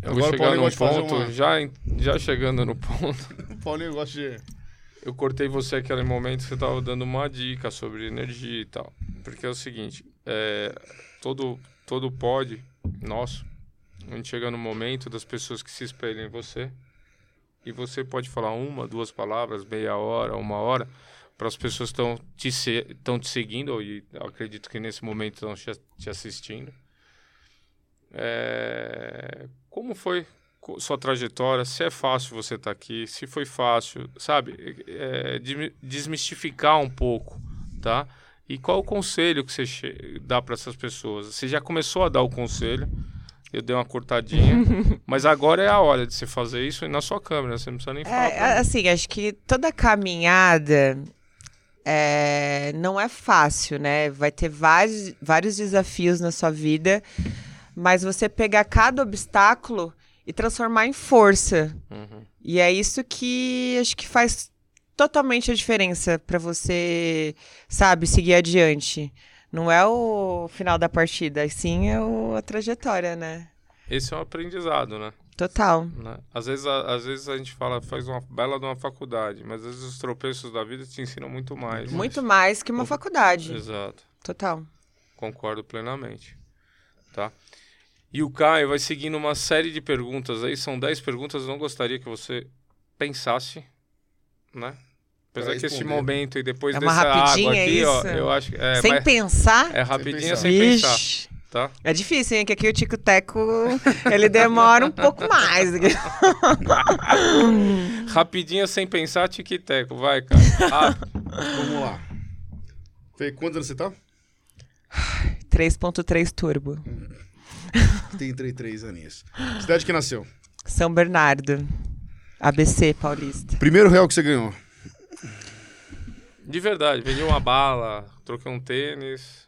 Eu Agora vou chegar num ponto, uma- já, já chegando no ponto. O Paulinho gosta de. Eu cortei você aquele momento que você tava dando uma dica sobre energia e tal. Porque é o seguinte, é, todo, todo pod nosso, a gente chega no momento das pessoas que se espelham em você e você pode falar uma, duas palavras, meia hora, uma hora, para as pessoas que estão te, se- te seguindo e acredito que nesse momento estão te, te assistindo. É, como foi sua trajetória, se é fácil você estar aqui, se foi fácil, sabe? É, de- desmistificar um pouco, tá? E qual o conselho que você dá para essas pessoas? Você já começou a dar o conselho, eu dei uma cortadinha, mas agora é a hora de você fazer isso na sua câmera, você não precisa nem falar. pra É, assim, acho que toda caminhada é, não é fácil, né? Vai ter vários, vários desafios na sua vida, mas você pegar cada obstáculo e transformar em força. Uhum. E é isso que acho que faz totalmente a diferença para você, sabe, seguir adiante. Não é o final da partida, sim é o- a trajetória, né? Esse é um aprendizado, né? Total. né? Às, vezes, a, às vezes a gente fala, faz uma bela de uma faculdade, mas às vezes os tropeços da vida te ensinam muito mais. Muito mais que uma faculdade. Exato. Total. Concordo plenamente. Tá? E o Caio vai seguindo uma série de perguntas aí, são 10 perguntas, eu não gostaria que você pensasse, né? Apesar que esse momento e depois É uma dessa água rapidinha, aqui, é ó, isso? eu acho que é, Sem pensar? é rapidinha pensar. sem pensar, tá? É difícil, hein? Que aqui o Tico Teco, ele demora um pouco mais. Rapidinha sem pensar, tic-teco, vai, cara. Rápido. Vamos lá. Fê, quantos anos você tá? 3.3 turbo. Tem 33 aninhos. Cidade que nasceu. São Bernardo. ABC Paulista. Primeiro real que você ganhou. De verdade, vendi uma bala, troquei um tênis.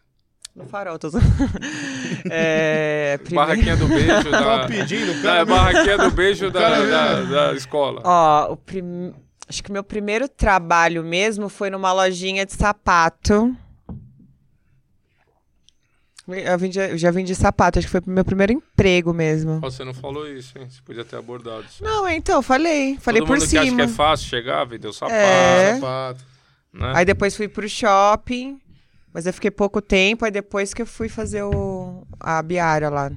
No farol, tô é, primeiro- Barraquinha do beijo da. Tava pedindo, o da cara. barraquinha do beijo da, cara da, mesmo. da escola. Ó, o prim... acho que meu primeiro trabalho mesmo foi numa lojinha de sapato. Eu, vendi, eu já vendi sapato, acho que foi o meu primeiro emprego mesmo. Você não falou isso, hein? Você podia ter abordado isso. Não, então, eu falei. Falei Todo por mundo que acha que cima. é fácil chegar, vendeu sapato, É. Sapato. né? Aí depois fui pro shopping, mas eu fiquei pouco tempo, aí depois que eu fui fazer o, a biara lá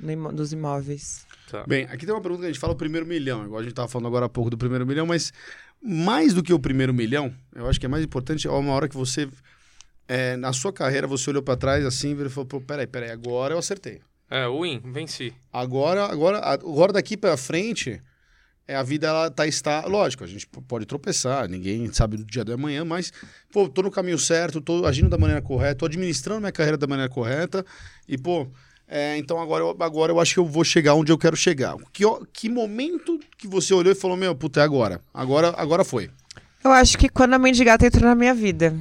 no dos imóveis. Tá. Bem, aqui tem uma pergunta que a gente fala o primeiro milhão, igual a gente tava falando agora há pouco do primeiro milhão, mas mais do que o primeiro milhão, eu acho que é mais importante é uma hora que você, é, na sua carreira, você olhou pra trás assim e falou, pô, peraí, peraí, agora eu acertei. É, win, venci. Agora, agora, agora daqui pra frente, é, a vida ela tá está, lógico, a gente pode tropeçar, ninguém sabe do dia do amanhã, mas pô, tô no caminho certo, tô agindo da maneira correta, tô administrando minha carreira da maneira correta e pô, é, então agora eu, agora eu acho que eu vou chegar onde eu quero chegar. Que, ó, que momento que você olhou e falou, meu, puta, é agora. Agora, agora foi. Eu acho que quando a mendigata entrou na minha vida,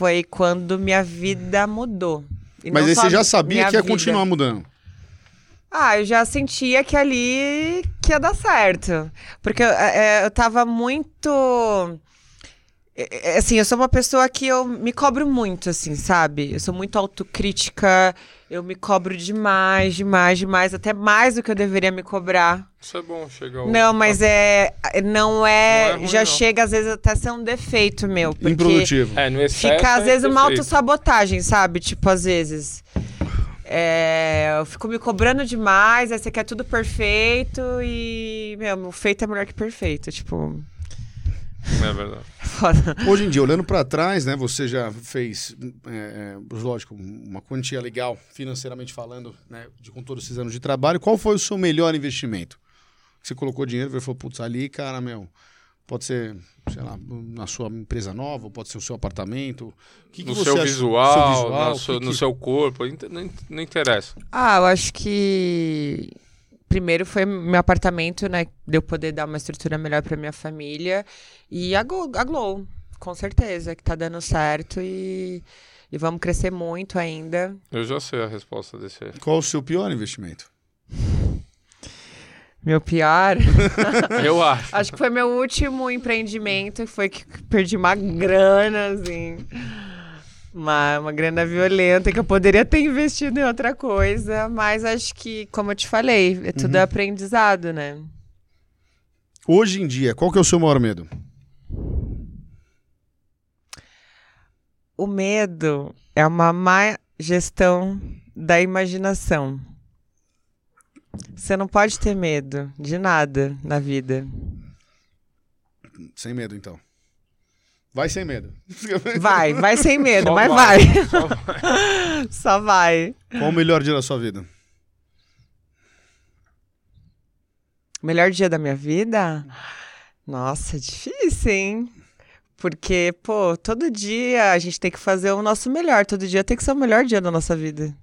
foi quando minha vida mudou. E Mas aí você já sabia que ia vida. continuar mudando. Ah, eu já sentia que ali que ia dar certo. Porque eu, é, eu tava muito. É, é, Assim, eu sou uma pessoa que eu me cobro muito, assim, sabe? Eu sou muito autocrítica, eu me cobro demais, demais, demais, até mais do que eu deveria me cobrar. Isso é bom, chegar ao- Não, mas é. Não é. Não é ruim, já não. chega, às vezes, até a ser um defeito meu. Porque Improdutivo. É, no excesso fica, às é vezes, uma autossabotagem, sabe? Tipo, às vezes. É, eu fico me cobrando demais, aí você quer tudo perfeito e, meu, o feito é melhor que perfeito. Tipo, É verdade. foda. Hoje em dia, olhando pra trás, né, você já fez, é, é, lógico, uma quantia legal, financeiramente falando, né, de, com todos esses anos de trabalho. Qual foi o seu melhor investimento? Você colocou dinheiro e falou, putz, ali, cara, meu, pode ser, sei lá, na sua empresa nova, pode ser o seu apartamento. O que que no você seu visual, seu no, visual, seu, o que no que- seu corpo, não interessa. Ah, eu acho que. Primeiro foi meu apartamento, né? De eu poder dar uma estrutura melhor pra minha família. E a, Glo- a Glow, com certeza, que tá dando certo e, e vamos crescer muito ainda. Eu já sei a resposta desse aí. Qual o seu pior investimento? Meu pior. Eu acho. Acho que foi meu último empreendimento, foi que perdi uma grana, assim. Uma, uma grana violenta que eu poderia ter investido em outra coisa, mas acho que, como eu te falei, é tudo aprendizado, né? Hoje em dia, qual que é o seu maior medo? O medo é uma má gestão da imaginação. Você não pode ter medo de nada na vida. Sem medo, então. Vai sem medo. Vai, vai sem medo, Só mas vai, vai. só vai. Só vai. Qual o melhor dia da sua vida? Melhor dia da minha vida? Nossa, difícil, hein? Porque, pô, todo dia a gente tem que fazer o nosso melhor. Todo dia tem que ser o melhor dia da nossa vida.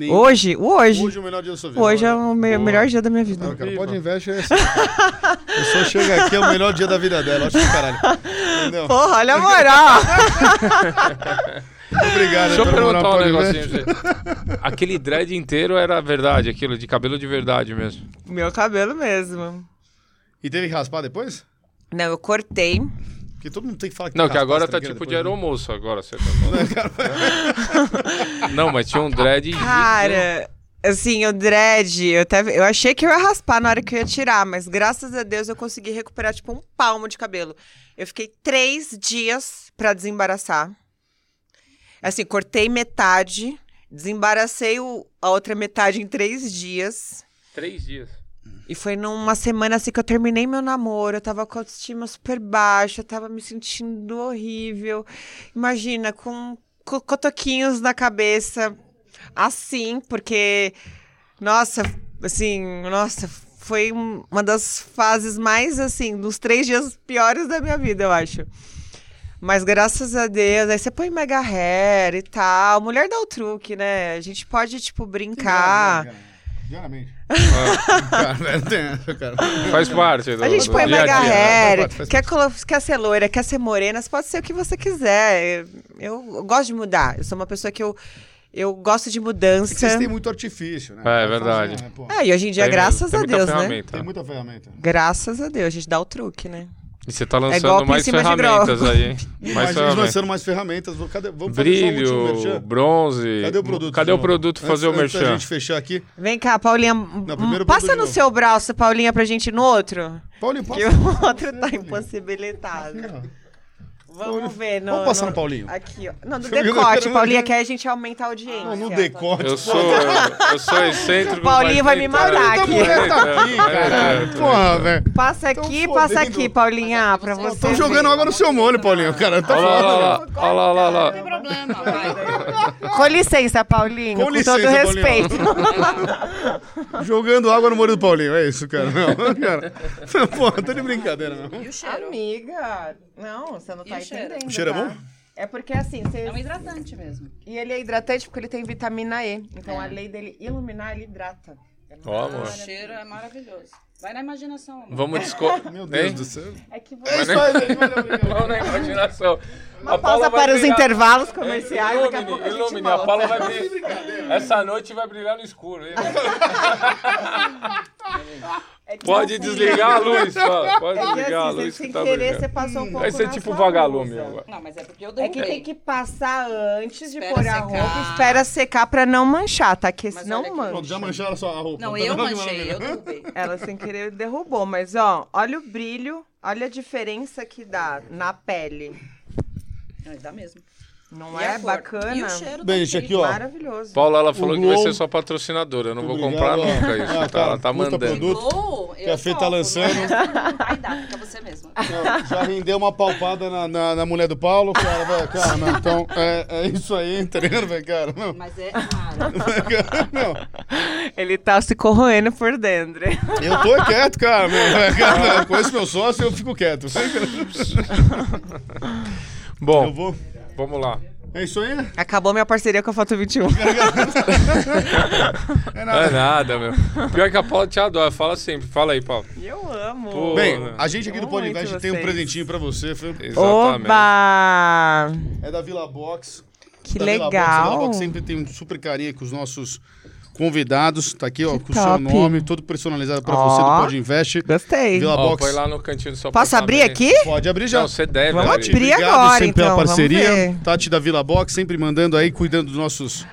Nem- Hoje, o hoje. Hoje é o melhor dia da sua vida. Hoje é o me- Boa. melhor dia da minha vida. Não, cara, pode investe é assim. A pessoa chega aqui, é o melhor dia da vida dela. Acho que caralho. Entendeu? Porra, olha a moral. Obrigado. Deixa eu perguntar um negocinho. Aquele dread inteiro era verdade, aquilo de cabelo de verdade mesmo. Meu cabelo mesmo. E teve que raspar depois? Não, eu cortei. Porque todo mundo tem que falar que Não, que agora tá essa tipo de aeromoço agora. Você tá falando. Não, mas tinha um dread. Cara, assim, o dread, eu, até, eu achei que eu ia raspar na hora que eu ia tirar, mas graças a Deus eu consegui recuperar, tipo, um palmo de cabelo. Eu fiquei três dias pra desembaraçar. Assim, cortei metade, desembaracei o- a outra metade em três dias. Três dias. E foi numa semana assim que eu terminei meu namoro, eu tava com a autoestima super baixa, eu tava me sentindo horrível. Imagina, com co- cotoquinhos na cabeça, assim, porque, nossa, assim, nossa, foi um- uma das fases mais, assim, dos três dias piores da minha vida, eu acho. Mas graças a Deus, aí você põe mega hair e tal. Mulher dá o truque, né? A gente pode, tipo, brincar. Diariamente. Ah, Cara, velho, tem essa, cara. faz parte. Do, A gente do põe mega né? hair, quer, quer ser loira, quer ser morena, você pode ser o que você quiser. Eu, eu gosto de mudar. Eu sou uma pessoa que eu, eu gosto de É mudança. vocês têm muito artifício, né? É, Não verdade. fácil, né? É, e hoje em dia, Tem graças mesmo, a Deus, né? Tem muita ferramenta. Graças a Deus, a gente dá o truque, né? E você tá golpe lançando em mais ferramentas aí, hein? Mas Mais eles ferramentas. lançando mais ferramentas. Cadê, vamos Brilho, merchan? bronze. Cadê o produto? Cadê o produto fazer o Antes- antes da merchan? gente fechar aqui. Vem cá, Paulinha. primeiro passa no seu braço, Paulinha, pra gente ir no outro. Paulinho, passa. Que o outro tá impossibilitado. Aqui, ó. Vamos ver. No, Vamos passar no Paulinho. Aqui, ó. Não, no decote, Paulinha, que aí a gente aumenta a audiência. Não, no decote. Eu sou, eu, sou excêntrico. Paulinho vai me matar aqui. tá aqui, É, cara. é, Porra, velho. Passa aqui, passa fodendo. aqui, Paulinha, pra você. Estão jogando água no seu molho, Paulinho. Cara, tá Olha lá, foda, olha lá, olha lá, olha lá. Não tem problema, vai. Com licença, Paulinho, Com licença, todo Paulinho. respeito. Jogando água no molho do Paulinho. É isso, cara. Não, cara. Porra, tá de brincadeira, não. E o cheiro? Amiga, não, você não E tá o cheiro? entendendo. O cheiro é tá? bom? É porque assim, você... É um hidratante mesmo. e ele é hidratante porque ele tem vitamina E. Então a lei dele iluminar, ele hidrata. Ó, amor. O cheiro é maravilhoso. Vai na imaginação, amor. Vamos disco... Meu Deus Hein? do céu. É que É você... isso aí. Vamos na imaginação. Uma pausa para os intervalos comerciais, daqui a Ilumine, pouco a gente ilumine. A volta. Paula vai brilhar. Essa noite vai brilhar no escuro. hein? É Pode assim, desligar a luz, Paula. Pode É que desligar a assim, luz sem que tá querer, brilhando. você passou um pouco Vai ser na tipo vagalume blusa. agora. Não, mas é porque eu É derrubei. que tem que passar antes de Espera pôr a secar. roupa. Espera secar pra não manchar, tá? Que Mas senão aqui. Pronto, mancha. já mancharam a sua roupa. Não, Tá eu que manchei, eu derrubei. Ela sem querer derrubou, mas ó, olha o brilho, olha a diferença que dá na pele. Não, dá mesmo. Não E é bacana? E o cheiro Bem, tá gente, aqui, ó. Maravilhoso. Paula, ela falou que vai ser sua patrocinadora. Eu não vou Obrigado, comprar nunca isso. Ah, tá? cara, Ela tá mandando. produto. Glow, eu Que a Fê tá topo, lançando. Não vai dar, fica você mesma. Ó, Já rendeu uma palpada na, na, na mulher do Paulo, cara, velho. Cara, não, então é, é isso aí, tá ligado, velho, cara? Não. Mas é raro. Não, Ele tá se corroendo por dentro. eu tô quieto, cara. Meu, cara eu conheço meu sócio, eu fico quieto. Sempre. Bom, Eu vou. vamos lá. É isso aí? Acabou minha parceria com a Foto 21. É Não é nada. nada, meu. Pior que a Paula te adora. Fala sempre. Fala aí, Paula. Eu amo. Pô, Bem, a gente aqui do muito tem um presentinho pra você, Fê. Exatamente. Oba! É da Vila Box. Que da Vila Box. A legal. Vila Box sempre tem um super carinho com os nossos convidados. Tá aqui, ó, Que com o seu top. nome, todo personalizado pra Ó. você do Podinvest. Gostei. Vila Ó, Box. põe lá no cantinho do seu Posso abrir apartamento. aqui? Pode abrir já. Não, você deve Vamos abrir. abrir. Obrigado agora, sempre pela então, vamos parceria. ver. Tati da Vila Box, sempre mandando aí, cuidando dos nossos.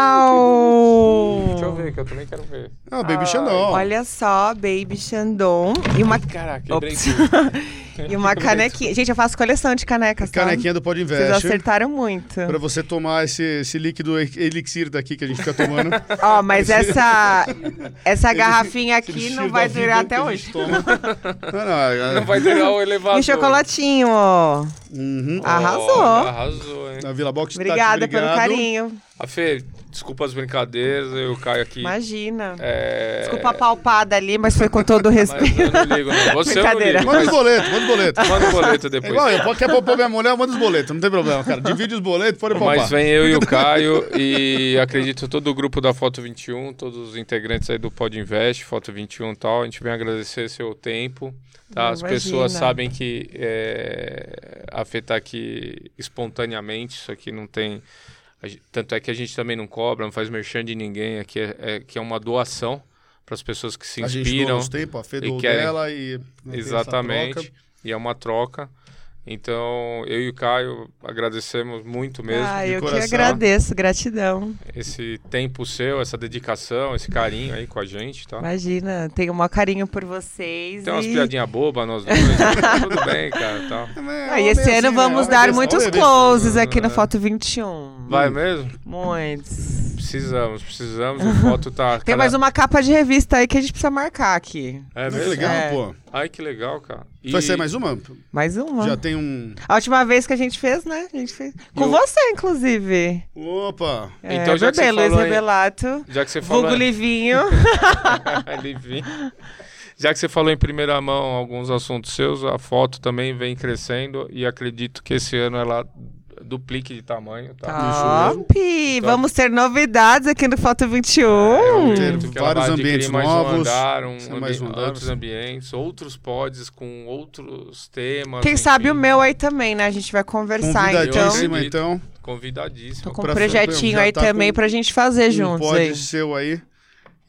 Uau! Deixa eu ver, que eu também quero ver. Ah, Baby Xandão. Olha só, Baby Xandon. E uma, Caraca, tudo. e uma canequinha. Gente, eu faço coleção de canecas, tá? Canequinha do Vocês Podinvest. acertaram muito. Pra você tomar esse, esse líquido elixir daqui que a gente fica tomando. Ó, mas essa, essa garrafinha aqui não vai durar até hoje. Não, não, é- Não vai durar o elevador. E chocolatinho, ó. Uhum. Arrasou. Ó, arrasou, hein? Na Vila Box, Tati, Obrigada pelo carinho. A Fê, Desculpa as brincadeiras, eu caio aqui. Imagina. É... Desculpa a palpada ali, mas foi com todo o Mas respeito. eu não ligo, não. Você eu não Brincadeira. ligo. Manda os Mas... boletos, manda os boletos. Manda o boleto É depois. igual, eu quer pôr minha mulher, manda os boletos, não tem problema, cara. Divide os boletos, pode poupar. Mas vem eu e o Caio e acredito todo o grupo da Foto 21, todos os integrantes aí do Pod Invest, Foto 21 e tal. A gente vem agradecer seu tempo. Tá? As Imagina. pessoas sabem que é, afetar aqui espontaneamente, isso aqui não tem. A gen- Tanto é que a gente também não cobra, não faz merchan de ninguém, aqui é, é- que é uma doação para as pessoas que se a gente doa inspiram. nos tempos, a Fê e querem- dela e... Exatamente. E é uma troca. Então, eu e o Caio agradecemos muito mesmo Ah, de eu que coração. agradeço, gratidão. esse tempo seu, essa dedicação, esse carinho aí com a gente, tá? Imagina, tenho o maior carinho por vocês. Tem umas e... piadinhas bobas, nós dois. tudo bem, cara, tal. É, mas Ah, é e esse ano assim, né? vamos dar besta, muitos closes aqui no Foto 21. Vai mesmo? Muitos. Precisamos, precisamos. O foto tá. Tem cada- mais uma capa de revista aí que a gente precisa marcar aqui. É mesmo? legal, É. pô. Ai, que legal, cara. E... Vai ser mais uma? Mais uma. Já tem um... A última vez que a gente fez, né? A gente fez. Com eu- você, inclusive. Opa! É, Então, já que você Luiz falou em- Rebelato. Já que você falou. Vulgo Livinho. Livinho. Já que você falou em primeira mão alguns assuntos seus, a foto também vem crescendo e acredito que esse ano ela duplique de tamanho, tá? Top! Vamos ter novidades aqui no Foto 21. vamos ter vários ambientes mais novos, Um andar, um mais ambi- um andar. outros ambientes, outros pods com outros temas. Quem enfim. sabe o meu aí também, né? A gente vai conversar, então. Convidadíssimo, acredito. então. Convidadíssimo. Tô com um projetinho aí tá também com pra gente fazer Um juntos pode aí. seu aí.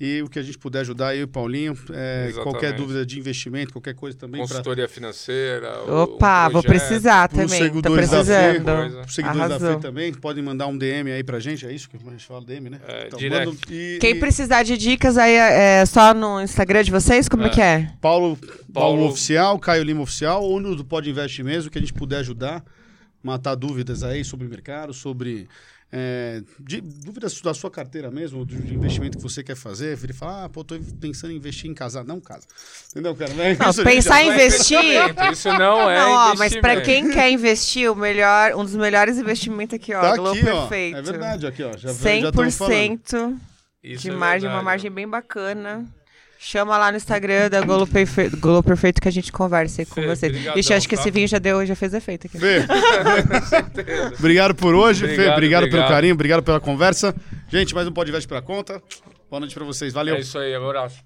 E o que a gente puder ajudar, eu e o Paulinho. é, qualquer dúvida de investimento, qualquer coisa também. Pra, Consultoria financeira. o- Opa, um vou precisar também. Tô seguidores da precisando. coisa. os seguidores da. Fê também, podem mandar um DM aí pra gente. É isso que a gente fala, DM, né? É, direct. e, Quem e precisar de dicas aí é só no Instagram de vocês? Como é, É. que é? Paulo, Paulo, Paulo- Oficial, Caio Lima Oficial, ou no do Pode Invest mesmo, que a gente puder ajudar, matar dúvidas aí sobre o mercado, sobre é, de- dúvidas da sua carteira mesmo, do de investimento que você quer fazer. Ele fala, ah, pô, tô pensando em investir em casar. Não casa. Entendeu, cara? Não, é Não, pensar já em vai- investir. Isso não é não, ó, mas pra investimento. quem quer investir, o melhor, um dos melhores investimentos aqui, ó, Tá Globo aqui, ó. Perfeito. É verdade, aqui, ó. Já, já estamos falando. 100% Isso de é margem, uma verdade. margem bem bacana. Chama lá no Instagram da Globo Perfeito, Globo Perfeito que a gente conversa aí com Fê, vocês. brigadão, Ixi, acho que tá? esse vinho já deu, já fez efeito aqui. Fê. obrigado por hoje, Fê. Obrigado, Obrigado, pelo obrigado. carinho, obrigado pela conversa. Gente, mais um podcast pra conta. Boa noite pra vocês. Valeu. É isso aí, abraço.